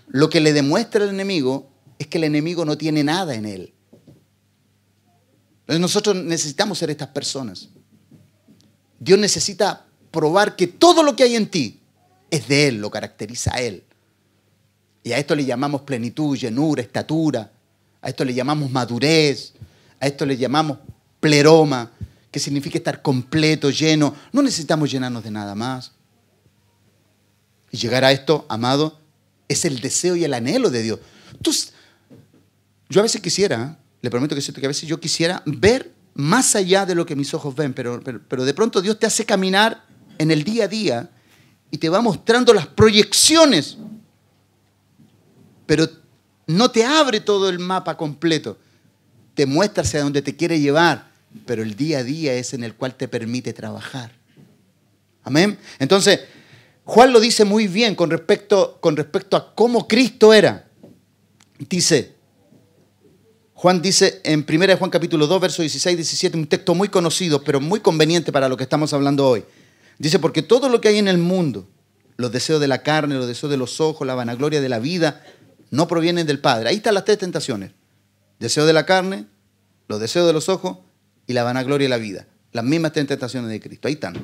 lo que le demuestra al enemigo es que el enemigo no tiene nada en él. Nosotros necesitamos ser estas personas. Dios necesita probar que todo lo que hay en ti es de Él, lo caracteriza a Él. Y a esto le llamamos plenitud, llenura, estatura. A esto le llamamos madurez. A esto le llamamos pleroma, que significa estar completo, lleno. No necesitamos llenarnos de nada más. Y llegar a esto, amado, es el deseo y el anhelo de Dios. Tú, yo a veces quisiera, ¿eh? le prometo que, que a veces yo quisiera ver más allá de lo que mis ojos ven, pero, pero, de pronto Dios te hace caminar en el día a día y te va mostrando las proyecciones, pero no te abre todo el mapa completo, te muestra hacia dónde te quiere llevar, pero el día a día es en el cual te permite trabajar. Amén. Entonces, Juan lo dice muy bien con respecto, con respecto a cómo Cristo era. Dice, Juan dice en 1 Juan capítulo 2, verso 16, 17, un texto muy conocido, pero muy conveniente para lo que estamos hablando hoy. Dice, porque todo lo que hay en el mundo, los deseos de la carne, los deseos de los ojos, la vanagloria de la vida, no provienen del Padre. Ahí están las tres tentaciones. Deseo de la carne, los deseos de los ojos y la vanagloria de la vida. Las mismas tres tentaciones de Cristo. Ahí están.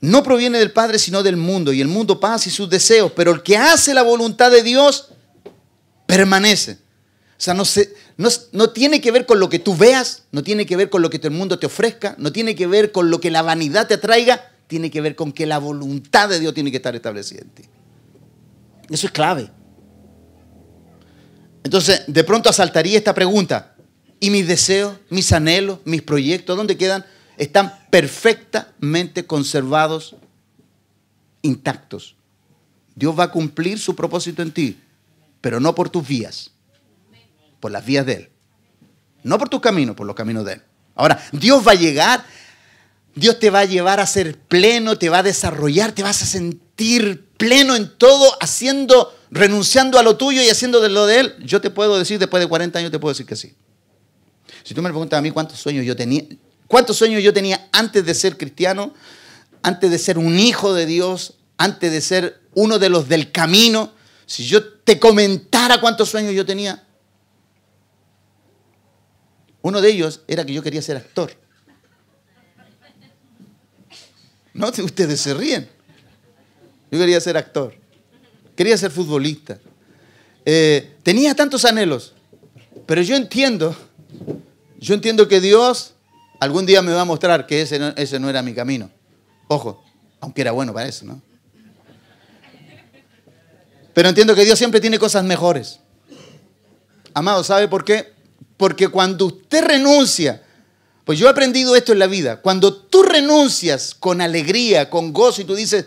No proviene del Padre, sino del mundo. Y el mundo pasa y sus deseos. Pero el que hace la voluntad de Dios permanece. O sea, no, no, tiene que ver con lo que tú veas, no tiene que ver con lo que el mundo te ofrezca, no tiene que ver con lo que la vanidad te atraiga, tiene que ver con que la voluntad de Dios tiene que estar establecida en ti. Eso es clave. Entonces, de pronto asaltaría esta pregunta. ¿Y mis deseos, mis anhelos, mis proyectos, dónde quedan? Están perfectamente conservados, intactos. Dios va a cumplir su propósito en ti, pero no por tus vías por las vías de Él. No por tus caminos, por los caminos de Él. Ahora, Dios va a llegar, Dios te va a llevar a ser pleno, te va a desarrollar, te vas a sentir pleno en todo, haciendo, renunciando a lo tuyo y haciendo de lo de Él. Yo te puedo decir, después de 40 años, te puedo decir que sí. Si tú me preguntas a mí cuántos sueños yo tenía, cuántos sueños yo tenía antes de ser cristiano, antes de ser un hijo de Dios, antes de ser uno de los del camino, si yo te comentara cuántos sueños yo tenía, uno de ellos era que yo quería ser actor. No, [LAUGHS] ustedes se ríen. Yo quería ser actor. Quería ser futbolista. Eh, tenía tantos anhelos. Pero yo entiendo, yo entiendo que Dios algún día me va a mostrar que ese no, ese no era mi camino. Ojo, aunque era bueno para eso, ¿no? Pero entiendo que Dios siempre tiene cosas mejores. Amado, ¿sabe por qué? Porque cuando usted renuncia, pues yo he aprendido esto en la vida, cuando tú renuncias con alegría, con gozo y tú dices,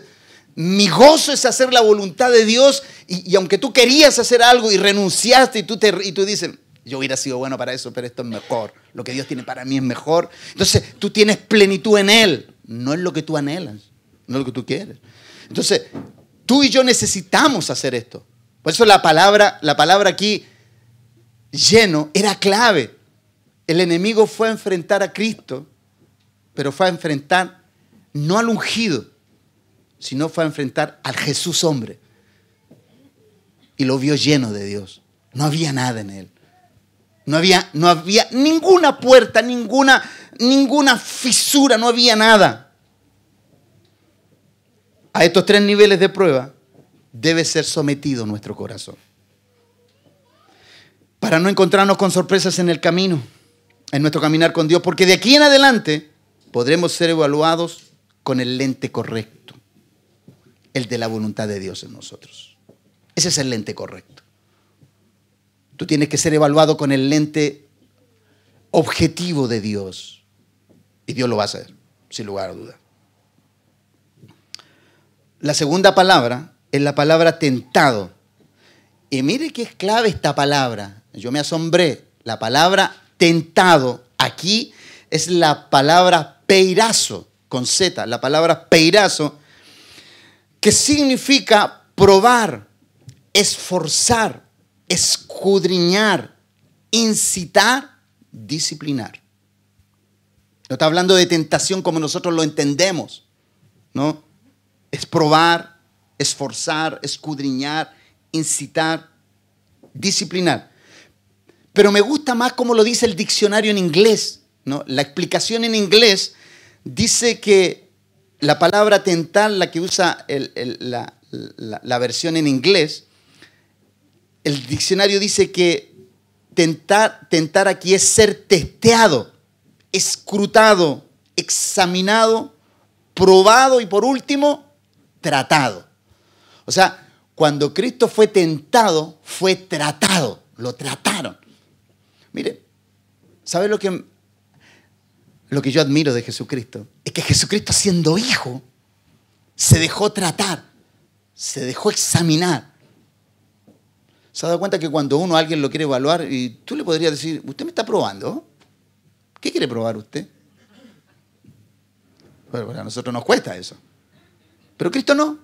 mi gozo es hacer la voluntad de Dios y, aunque tú querías hacer algo y renunciaste y tú, te, y tú dices, yo hubiera sido bueno para eso, pero esto es mejor, lo que Dios tiene para mí es mejor. Entonces tú tienes plenitud en Él, no es lo que tú anhelas, no es lo que tú quieres. Entonces tú y yo necesitamos hacer esto. Por eso la palabra, la palabra aquí lleno era clave. El enemigo fue a enfrentar a Cristo, pero fue a enfrentar no al ungido, sino fue a enfrentar al Jesús hombre. Y lo vio lleno de Dios. No había nada en él. No había, no había ninguna puerta, ninguna, ninguna fisura, no había nada. A estos tres niveles de prueba debe ser sometido nuestro corazón para no encontrarnos con sorpresas en el camino, en nuestro caminar con Dios, porque de aquí en adelante podremos ser evaluados con el lente correcto, el de la voluntad de Dios en nosotros. Ese es el lente correcto. Tú tienes que ser evaluado con el lente objetivo de Dios. Y Dios lo va a hacer, sin lugar a duda. La segunda palabra es la palabra tentado. Y mire qué es clave esta palabra. Yo me asombré. La palabra tentado aquí es la palabra peirazo, con Z, la palabra peirazo, que significa probar, esforzar, escudriñar, incitar, disciplinar. No está hablando de tentación como nosotros lo entendemos, ¿no? Es probar, esforzar, escudriñar, incitar, disciplinar. Pero me gusta más como lo dice el diccionario en inglés. ¿no? La explicación en inglés dice que la palabra tentar, la que usa la, la versión en inglés, el diccionario dice que tentar, tentar aquí es ser testeado, escrutado, examinado, probado y por último, tratado. O sea, cuando Cristo fue tentado, fue tratado, lo trataron. Mire, ¿sabe lo que, lo que yo admiro de Jesucristo? Es que Jesucristo siendo hijo, se dejó tratar, se dejó examinar. ¿Se ha dado cuenta que cuando uno a alguien lo quiere evaluar y tú le podrías decir, usted me está probando? ¿Qué quiere probar usted? Bueno, a nosotros nos cuesta eso. Pero Cristo no.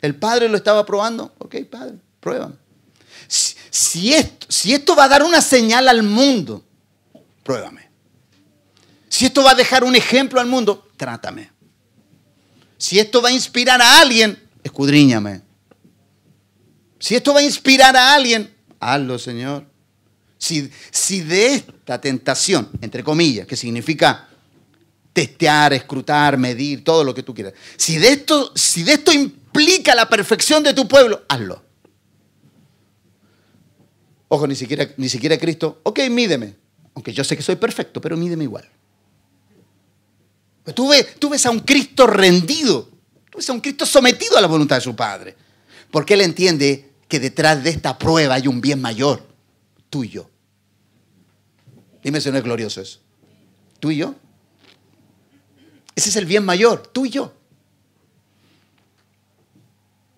El Padre lo estaba probando. Ok, Padre, pruébame. Esto, si esto va a dar una señal al mundo, pruébame. Si esto va a dejar un ejemplo al mundo, trátame. Si esto va a inspirar a alguien, escudriñame. Si esto va a inspirar a alguien, hazlo, Señor. Si, si de esta tentación, entre comillas, que significa testear, escrutar, medir, todo lo que tú quieras. Si de esto, si de esto implica la perfección de tu pueblo, hazlo. Ojo, ni siquiera, ni siquiera Cristo, ok, mídeme. Aunque yo sé que soy perfecto, pero mídeme igual. Tú, ves, tú ves a un Cristo rendido, tú ves a un Cristo sometido a la voluntad de su Padre. Porque Él entiende que detrás de esta prueba hay un bien mayor, tú y yo. Dime si no es glorioso eso. Tú y yo. Ese es el bien mayor, tú y yo.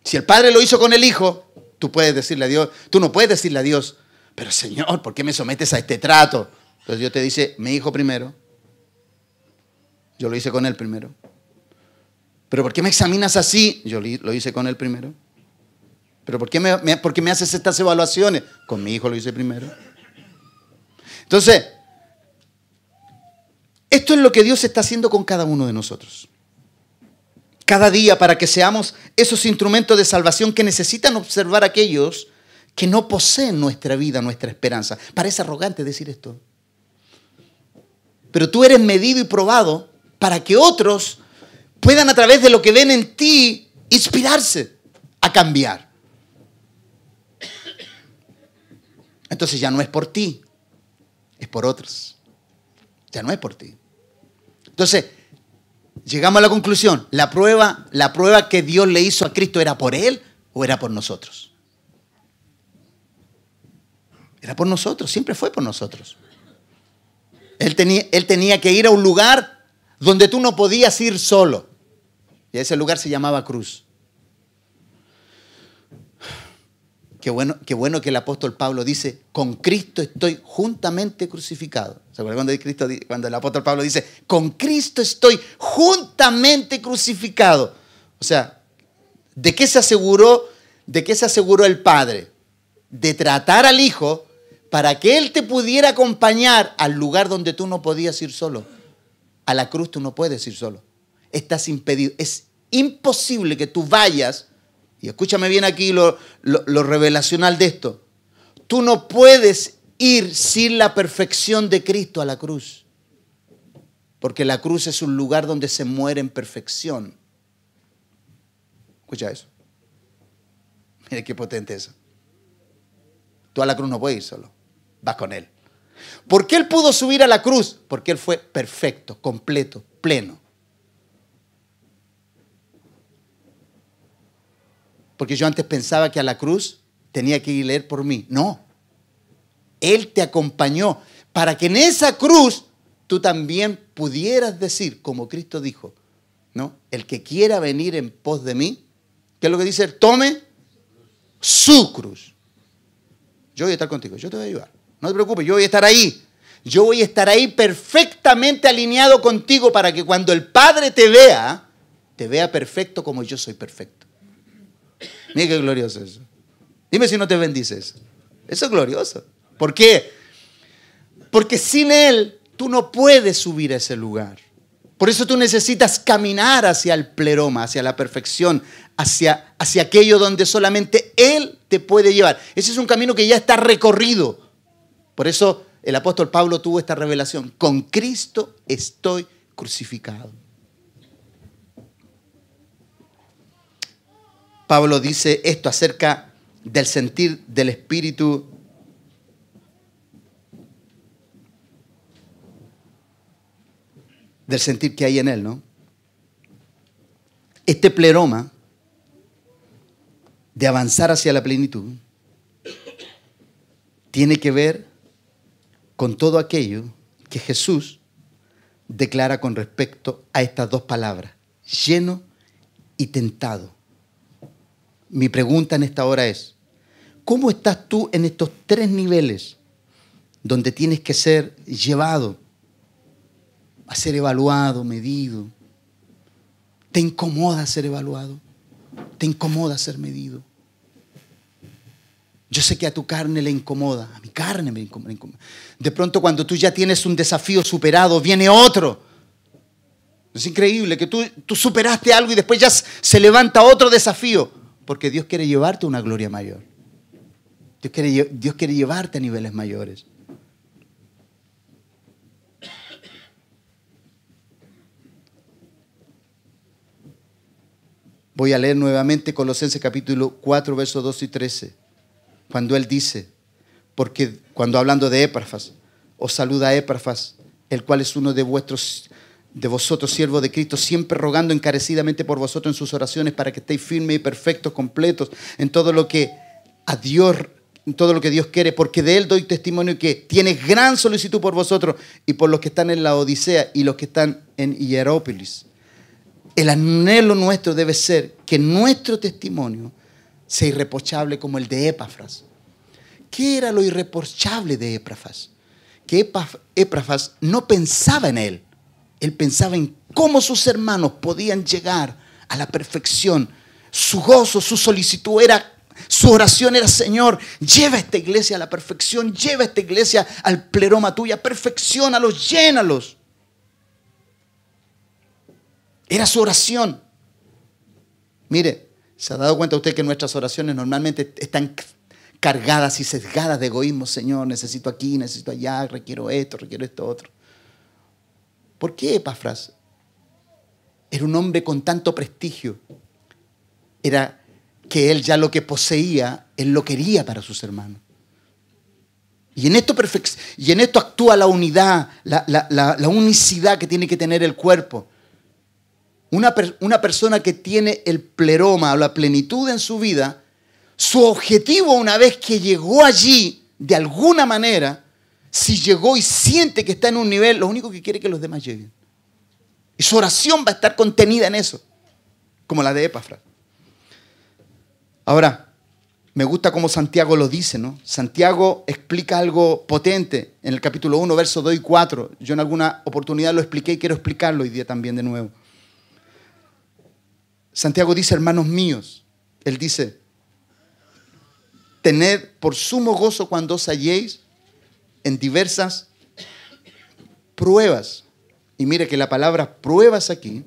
Si el Padre lo hizo con el Hijo, tú puedes decirle a Dios, tú no puedes decirle a Dios, pero Señor, ¿por qué me sometes a este trato? Entonces Dios te dice, mi hijo primero. Yo lo hice con él primero. Pero ¿por qué me examinas así? Yo lo hice con él primero. Pero ¿por qué me, me haces estas evaluaciones? Con mi hijo lo hice primero. Entonces, esto es lo que Dios está haciendo con cada uno de nosotros. Cada día para que seamos esos instrumentos de salvación que necesitan observar aquellos que no poseen nuestra vida, nuestra esperanza. Parece arrogante decir esto. Pero tú eres medido y probado para que otros puedan a través de lo que ven en ti inspirarse a cambiar. Entonces ya no es por ti, es por otros. Ya no es por ti. Entonces, llegamos a la conclusión, la prueba, la prueba que Dios le hizo a Cristo era por él o era por nosotros. Era por nosotros, siempre fue por nosotros. Él tenía, él tenía que ir a un lugar donde tú no podías ir solo. Y ese lugar se llamaba cruz. Qué bueno, qué bueno que el apóstol Pablo dice, con Cristo estoy juntamente crucificado. ¿Se acuerdan cuando, Cristo, cuando el apóstol Pablo dice, con Cristo estoy juntamente crucificado? O sea, ¿de qué se aseguró, de qué se aseguró el Padre? De tratar al Hijo para que Él te pudiera acompañar al lugar donde tú no podías ir solo. A la cruz tú no puedes ir solo. Estás impedido. Es imposible que tú vayas y escúchame bien aquí lo, revelacional de esto. Tú no puedes ir sin la perfección de Cristo a la cruz. Porque la cruz es un lugar donde se muere en perfección. Escucha eso. Mira qué potente eso. Tú a la cruz no puedes ir solo. Vas con Él. ¿Por qué Él pudo subir a la cruz? Porque Él fue perfecto, completo, pleno. porque yo antes pensaba que a la cruz tenía que ir leer por mí. No. Él te acompañó para que en esa cruz tú también pudieras decir, como Cristo dijo, ¿no? El que quiera venir en pos de mí, ¿qué es lo que dice? Tome su cruz. Yo voy a estar contigo, yo te voy a ayudar. No te preocupes, yo voy a estar ahí. Yo voy a estar ahí perfectamente alineado contigo para que cuando el Padre te vea, te vea perfecto como yo soy perfecto. Mira qué glorioso eso. Dime si no te bendices. Eso es glorioso. ¿Por qué? Porque sin Él tú no puedes subir a ese lugar. Por eso tú necesitas caminar hacia el pleroma, hacia la perfección, hacia, hacia aquello donde solamente Él te puede llevar. Ese es un camino que ya está recorrido. Por eso el apóstol Pablo tuvo esta revelación. Con Cristo estoy crucificado. Pablo dice esto acerca del sentir del Espíritu del sentir que hay en él, ¿no? Este pleroma de avanzar hacia la plenitud tiene que ver con todo aquello que Jesús declara con respecto a estas dos palabras, lleno y tentado. Mi pregunta en esta hora es, ¿cómo estás tú en estos tres niveles donde tienes que ser llevado ser evaluado, medido? ¿Te incomoda ser evaluado? ¿Te incomoda ser medido? Yo sé que a tu carne le incomoda, a mi carne me incomoda. De pronto cuando tú ya tienes un desafío superado, viene otro. Es increíble que tú, tú superaste algo y después ya se levanta otro desafío, porque Dios quiere llevarte a una gloria mayor. Dios quiere llevarte a niveles mayores. Voy a leer nuevamente Colosenses capítulo 4, versos 2 y 13, cuando él dice, porque cuando hablando de Éprafas, os saluda Éprafas, el cual es uno de vuestros de vosotros, siervos de Cristo, siempre rogando encarecidamente por vosotros en sus oraciones para que estéis firmes y perfectos, completos en todo lo que a Dios, en todo lo que Dios quiere, porque de Él doy testimonio que tiene gran solicitud por vosotros y por los que están en la Odisea y los que están en Hierópolis el anhelo nuestro debe ser que nuestro testimonio sea irreprochable como el de Epafras. ¿Qué era lo irreprochable de Epafras? Que Epafras no pensaba en él, él pensaba en cómo sus hermanos podían llegar a la perfección. Su gozo, su solicitud era, su oración era, Señor, lleva esta iglesia a la perfección, lleva esta iglesia al pleroma tuya, perfeccionalos, llénalos. Era su oración. Mire, ¿se ha dado cuenta usted que nuestras oraciones normalmente están cargadas y sesgadas de egoísmo? Señor, necesito aquí, necesito allá, requiero esto, requiero esto otro. ¿Por qué Epafras era un hombre con tanto prestigio? Era que él ya lo que poseía, él lo quería para sus hermanos. Y en esto, y en esto actúa la unidad, la, la unicidad que tiene que tener el cuerpo. Una, persona que tiene el pleroma o la plenitud en su vida, su objetivo una vez que llegó allí, de alguna manera, si llegó y siente que está en un nivel, lo único que quiere es que los demás lleguen. Y su oración va a estar contenida en eso, como la de Epafras. Ahora, me gusta cómo Santiago lo dice, ¿no? Santiago explica algo potente en el capítulo 1, versos 2 y 4. Yo en alguna oportunidad lo expliqué y quiero explicarlo hoy día también de nuevo. Santiago dice, hermanos míos, él dice, tened por sumo gozo cuando os halléis en diversas pruebas. Y mire que la palabra pruebas aquí,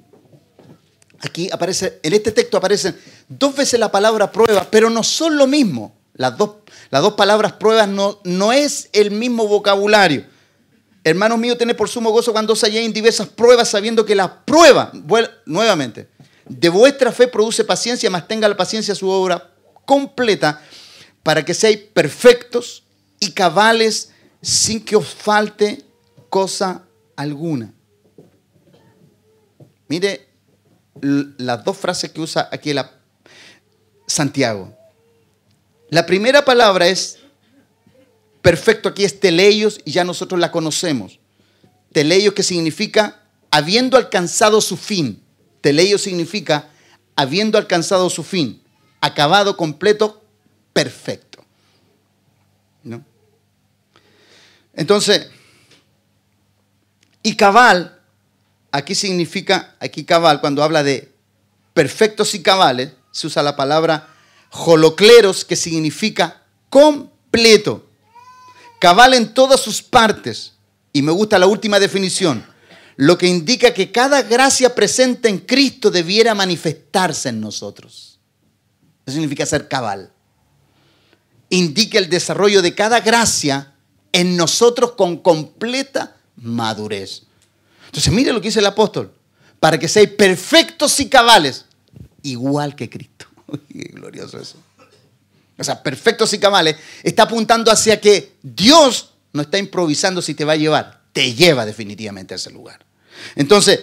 aquí aparece, en este texto aparecen dos veces la palabra prueba, pero no son lo mismo. Las dos, las dos palabras pruebas no, no es el mismo vocabulario. Hermanos míos, tened por sumo gozo cuando os halléis en diversas pruebas, sabiendo que la prueba, nuevamente, de vuestra fe produce paciencia, mas tenga la paciencia su obra completa para que seáis perfectos y cabales sin que os falte cosa alguna. Mire las dos frases que usa aquí Santiago. La primera palabra es perfecto, aquí es teleios y ya nosotros la conocemos. Teleios que significa habiendo alcanzado su fin. Teleio significa habiendo alcanzado su fin, acabado, completo, perfecto. ¿No? Entonces, y cabal, aquí significa, aquí cabal, cuando habla de perfectos y cabales, se usa la palabra holocleros, que significa completo. Cabal en todas sus partes. Y me gusta la última definición lo que indica que cada gracia presente en Cristo debiera manifestarse en nosotros. Eso significa ser cabal. Indica el desarrollo de cada gracia en nosotros con completa madurez. Entonces, mire lo que dice el apóstol. Para que seáis perfectos y cabales, igual que Cristo. [LAUGHS] Glorioso eso. O sea, perfectos y cabales está apuntando hacia que Dios no está improvisando si te va a llevar, te lleva definitivamente a ese lugar. Entonces,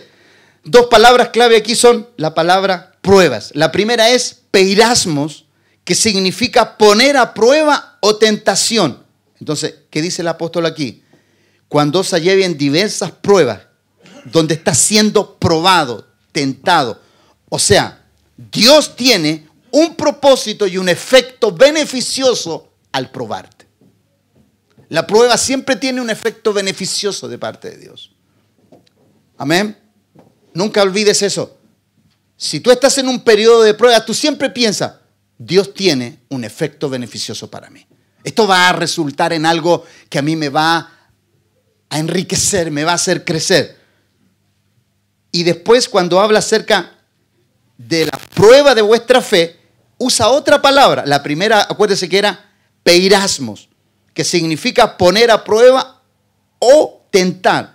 dos palabras clave aquí son la palabra pruebas. La primera es peirasmos, que significa poner a prueba o tentación. Entonces, ¿qué dice el apóstol aquí? Cuando se lleven diversas pruebas, donde está siendo probado, tentado. O sea, Dios tiene un propósito y un efecto beneficioso al probarte. La prueba siempre tiene un efecto beneficioso de parte de Dios. Amén. Nunca olvides eso. Si tú estás en un periodo de prueba, tú siempre piensas, Dios tiene un efecto beneficioso para mí. Esto va a resultar en algo que a mí me va a enriquecer, me va a hacer crecer. Y después cuando habla acerca de la prueba de vuestra fe, usa otra palabra. La primera, acuérdese que era peirasmos, que significa poner a prueba o tentar.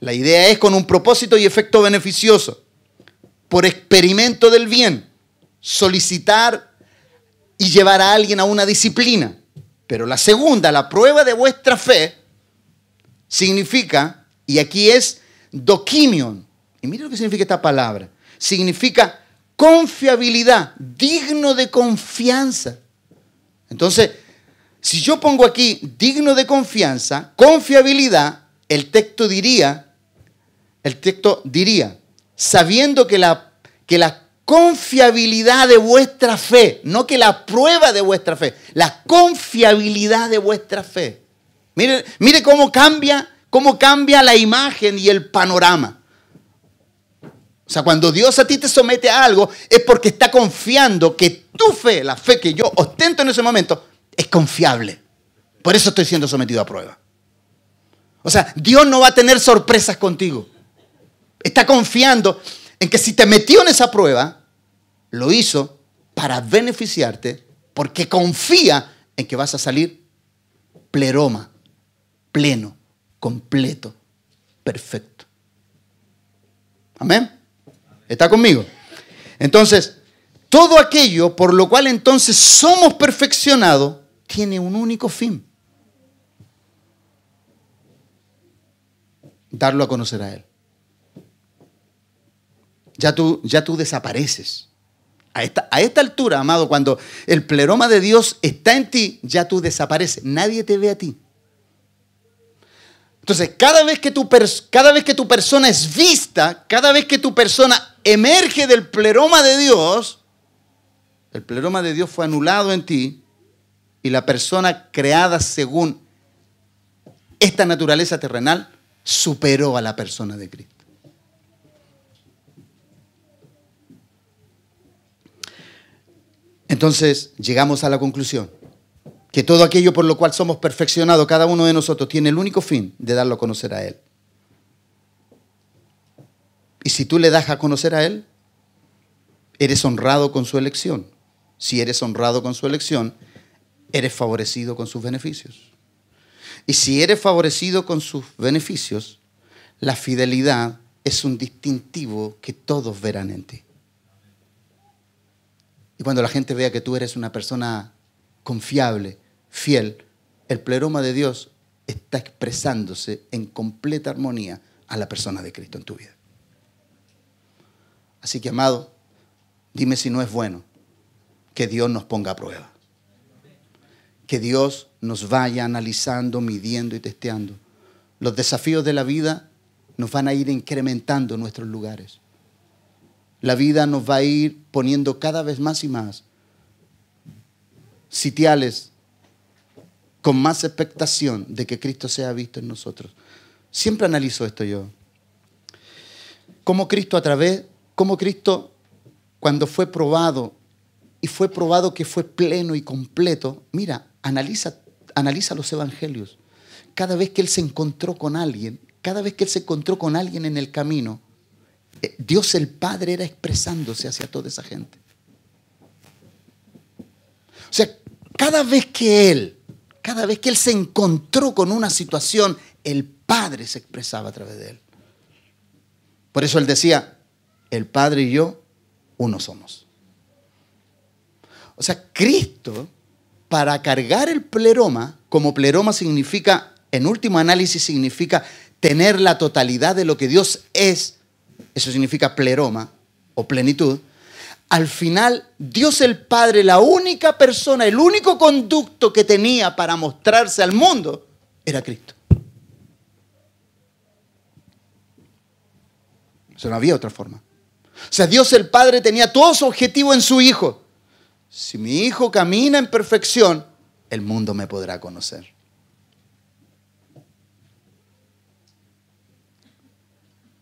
La idea es con un propósito y efecto beneficioso, por experimento del bien, solicitar y llevar a alguien a una disciplina. Pero la segunda, la prueba de vuestra fe, significa, y aquí es doquimion, y mire lo que significa esta palabra, significa confiabilidad, digno de confianza. Entonces, si yo pongo aquí digno de confianza, confiabilidad, el texto diría, el texto diría, sabiendo que la, que la confiabilidad de vuestra fe, no que la prueba de vuestra fe, la confiabilidad de vuestra fe. Mire, mire cómo cambia, cómo cambia la imagen y el panorama. O sea, cuando Dios a ti te somete a algo, es porque está confiando que tu fe, la fe que yo ostento en ese momento, es confiable. Por eso estoy siendo sometido a prueba. O sea, Dios no va a tener sorpresas contigo. Está confiando en que si te metió en esa prueba, lo hizo para beneficiarte porque confía en que vas a salir pleroma, pleno, completo, perfecto. Amén. ¿Está conmigo? Entonces, todo aquello por lo cual entonces somos perfeccionados tiene un único fin. Darlo a conocer a Él. Ya tú, ya tú desapareces. A esta, a esta altura, amado, cuando el pleroma de Dios está en ti, ya tú desapareces. Nadie te ve a ti. Entonces, cada vez, que tu cada vez que tu persona es vista, cada vez que tu persona emerge del pleroma de Dios, el pleroma de Dios fue anulado en ti y la persona creada según esta naturaleza terrenal superó a la persona de Cristo. Entonces llegamos a la conclusión que todo aquello por lo cual somos perfeccionados, cada uno de nosotros, tiene el único fin de darlo a conocer a Él. Y si tú le das a conocer a Él, eres honrado con su elección. Si eres honrado con su elección, eres favorecido con sus beneficios. Y si eres favorecido con sus beneficios, la fidelidad es un distintivo que todos verán en ti. Y cuando la gente vea que tú eres una persona confiable, fiel, el pleroma de Dios está expresándose en completa armonía a la persona de Cristo en tu vida. Así que, amado, dime si no es bueno que Dios nos ponga a prueba. Que Dios nos vaya analizando, midiendo y testeando. Los desafíos de la vida nos van a ir incrementando en nuestros lugares. La vida nos va a ir poniendo cada vez más y más sitiales con más expectación de que Cristo sea visto en nosotros. Siempre analizo esto yo. Cómo Cristo a través, cómo Cristo cuando fue probado y fue probado que fue pleno y completo, mira, analiza, analiza los evangelios. Cada vez que Él se encontró con alguien, cada vez que Él se encontró con alguien en el camino, Dios el Padre era expresándose hacia toda esa gente. O sea, cada vez que Él cada vez que él se encontró con una situación, el Padre se expresaba a través de él. Por eso él decía, el Padre y yo, uno somos. O sea, Cristo, para cargar el pleroma, como pleroma significa, en último análisis significa tener la totalidad de lo que Dios es, eso significa pleroma o plenitud, al final Dios el Padre, la única persona, el único conducto que tenía para mostrarse al mundo, era Cristo. Eso no había otra forma. O sea, Dios el Padre tenía todo su objetivo en su Hijo. Si mi Hijo camina en perfección, el mundo me podrá conocer.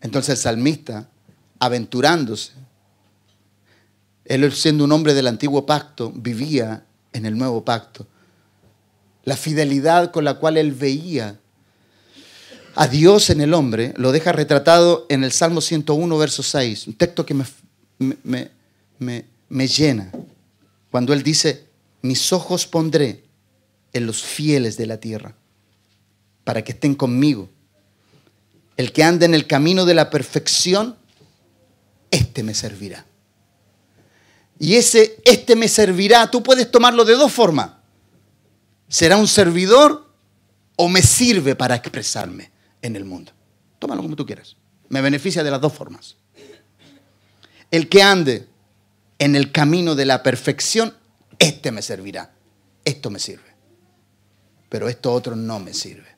Entonces el salmista, aventurándose, él siendo un hombre del antiguo pacto, vivía en el nuevo pacto. La fidelidad con la cual él veía a Dios en el hombre lo deja retratado en el Salmo 101, verso 6, un texto que me, me llena. Cuando él dice, mis ojos pondré en los fieles de la tierra, para que estén conmigo. El que ande en el camino de la perfección, este me servirá. Y ese, este me servirá, tú puedes tomarlo de dos formas. ¿Será un servidor o me sirve para expresarme en el mundo? Tómalo como tú quieras. Me beneficia de las dos formas. El que ande en el camino de la perfección, este me servirá. Esto me sirve. Pero esto otro no me sirve.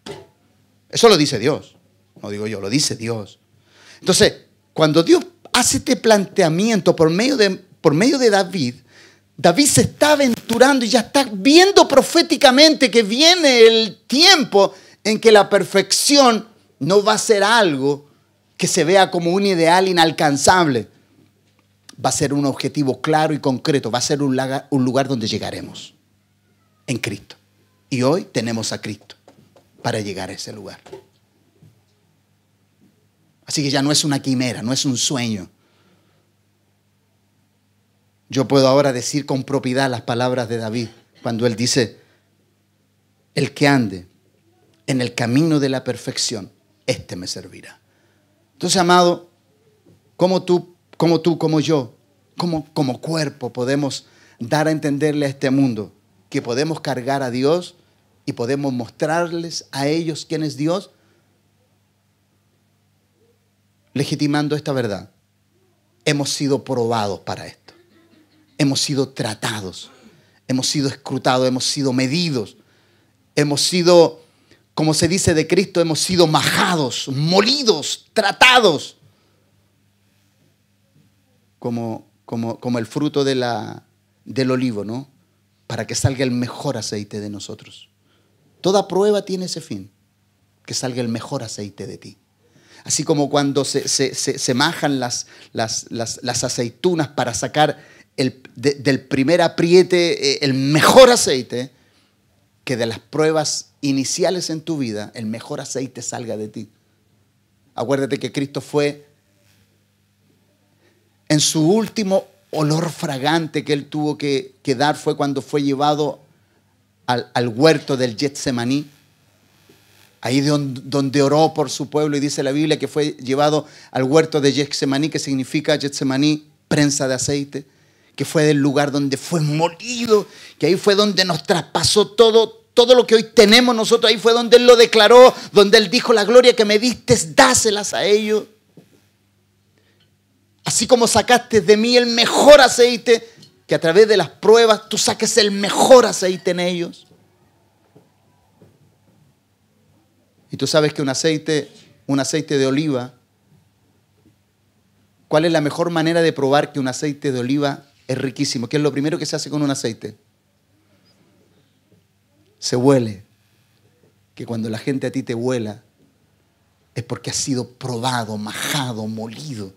Eso lo dice Dios. No digo yo, lo dice Dios. Entonces, cuando Dios hace este planteamiento por medio de, por medio de David, David se está aventurando y ya está viendo proféticamente que viene el tiempo en que la perfección no va a ser algo que se vea como un ideal inalcanzable. Va a ser un objetivo claro y concreto, va a ser un un lugar donde llegaremos en Cristo. Y hoy tenemos a Cristo para llegar a ese lugar. Así que ya no es una quimera, no es un sueño. Yo puedo ahora decir con propiedad las palabras de David cuando él dice, el que ande en el camino de la perfección, este me servirá. Entonces, amado, como tú, como tú, como yo, como, como cuerpo podemos dar a entenderle a este mundo que podemos cargar a Dios y podemos mostrarles a ellos quién es Dios legitimando esta verdad, hemos sido probados para esto. Hemos sido tratados, hemos sido escrutados, hemos sido medidos, hemos sido, como se dice de Cristo, hemos sido majados, molidos, tratados, como, como, como el fruto de la, del olivo, ¿no? Para que salga el mejor aceite de nosotros. Toda prueba tiene ese fin, que salga el mejor aceite de ti. Así como cuando se, majan las, las, aceitunas para sacar el, del primer apriete eh, el mejor aceite, que de las pruebas iniciales en tu vida, el mejor aceite salga de ti. Acuérdate que Cristo fue en su último olor fragante que él tuvo que, dar fue cuando fue llevado al, al huerto del Getsemaní Ahí donde oró por su pueblo y dice la Biblia que fue llevado al huerto de Getsemaní, que significa Getsemaní, prensa de aceite, que fue del lugar donde fue molido, que ahí fue donde nos traspasó todo, todo lo que hoy tenemos nosotros, ahí fue donde Él lo declaró, donde Él dijo, la gloria que me diste, dáselas a ellos. Así como sacaste de mí el mejor aceite, que a través de las pruebas tú saques el mejor aceite en ellos. Y tú sabes que un aceite, un aceite de oliva, ¿cuál es la mejor manera de probar que un aceite de oliva es riquísimo? ¿Qué es lo primero que se hace con un aceite? Se huele. Que cuando la gente a ti te huela, es porque ha sido probado, majado, molido,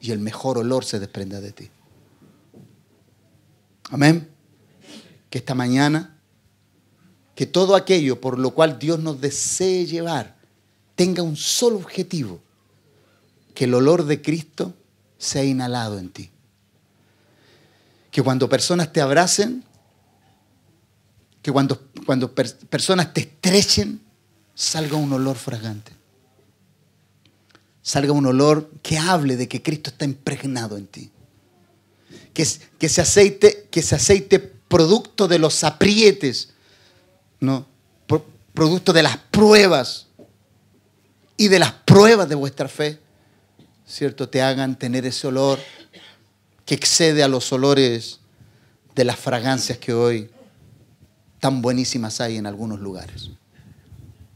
y el mejor olor se desprenda de ti. Amén. Que esta mañana que todo aquello por lo cual Dios nos desee llevar tenga un solo objetivo, que el olor de Cristo sea inhalado en ti. Que cuando personas te abracen, que cuando, cuando personas te estrechen, salga un olor fragante. Salga un olor que hable de que Cristo está impregnado en ti. Que, que, ese aceite, que aceite producto de los aprietes, ¿no? Pro- producto de las pruebas y de las pruebas de vuestra fe, ¿cierto? Te hagan tener ese olor que excede a los olores de las fragancias que hoy tan buenísimas hay en algunos lugares.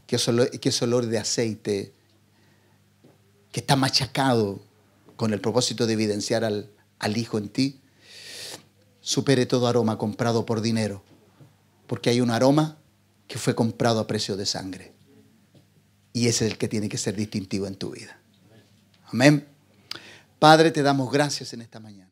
Que ese olor, olor de aceite que está machacado con el propósito de evidenciar al Hijo en ti, supere todo aroma comprado por dinero, porque hay un aroma que fue comprado a precio de sangre. Y ese es el que tiene que ser distintivo en tu vida. Amén. Padre, te damos gracias en esta mañana.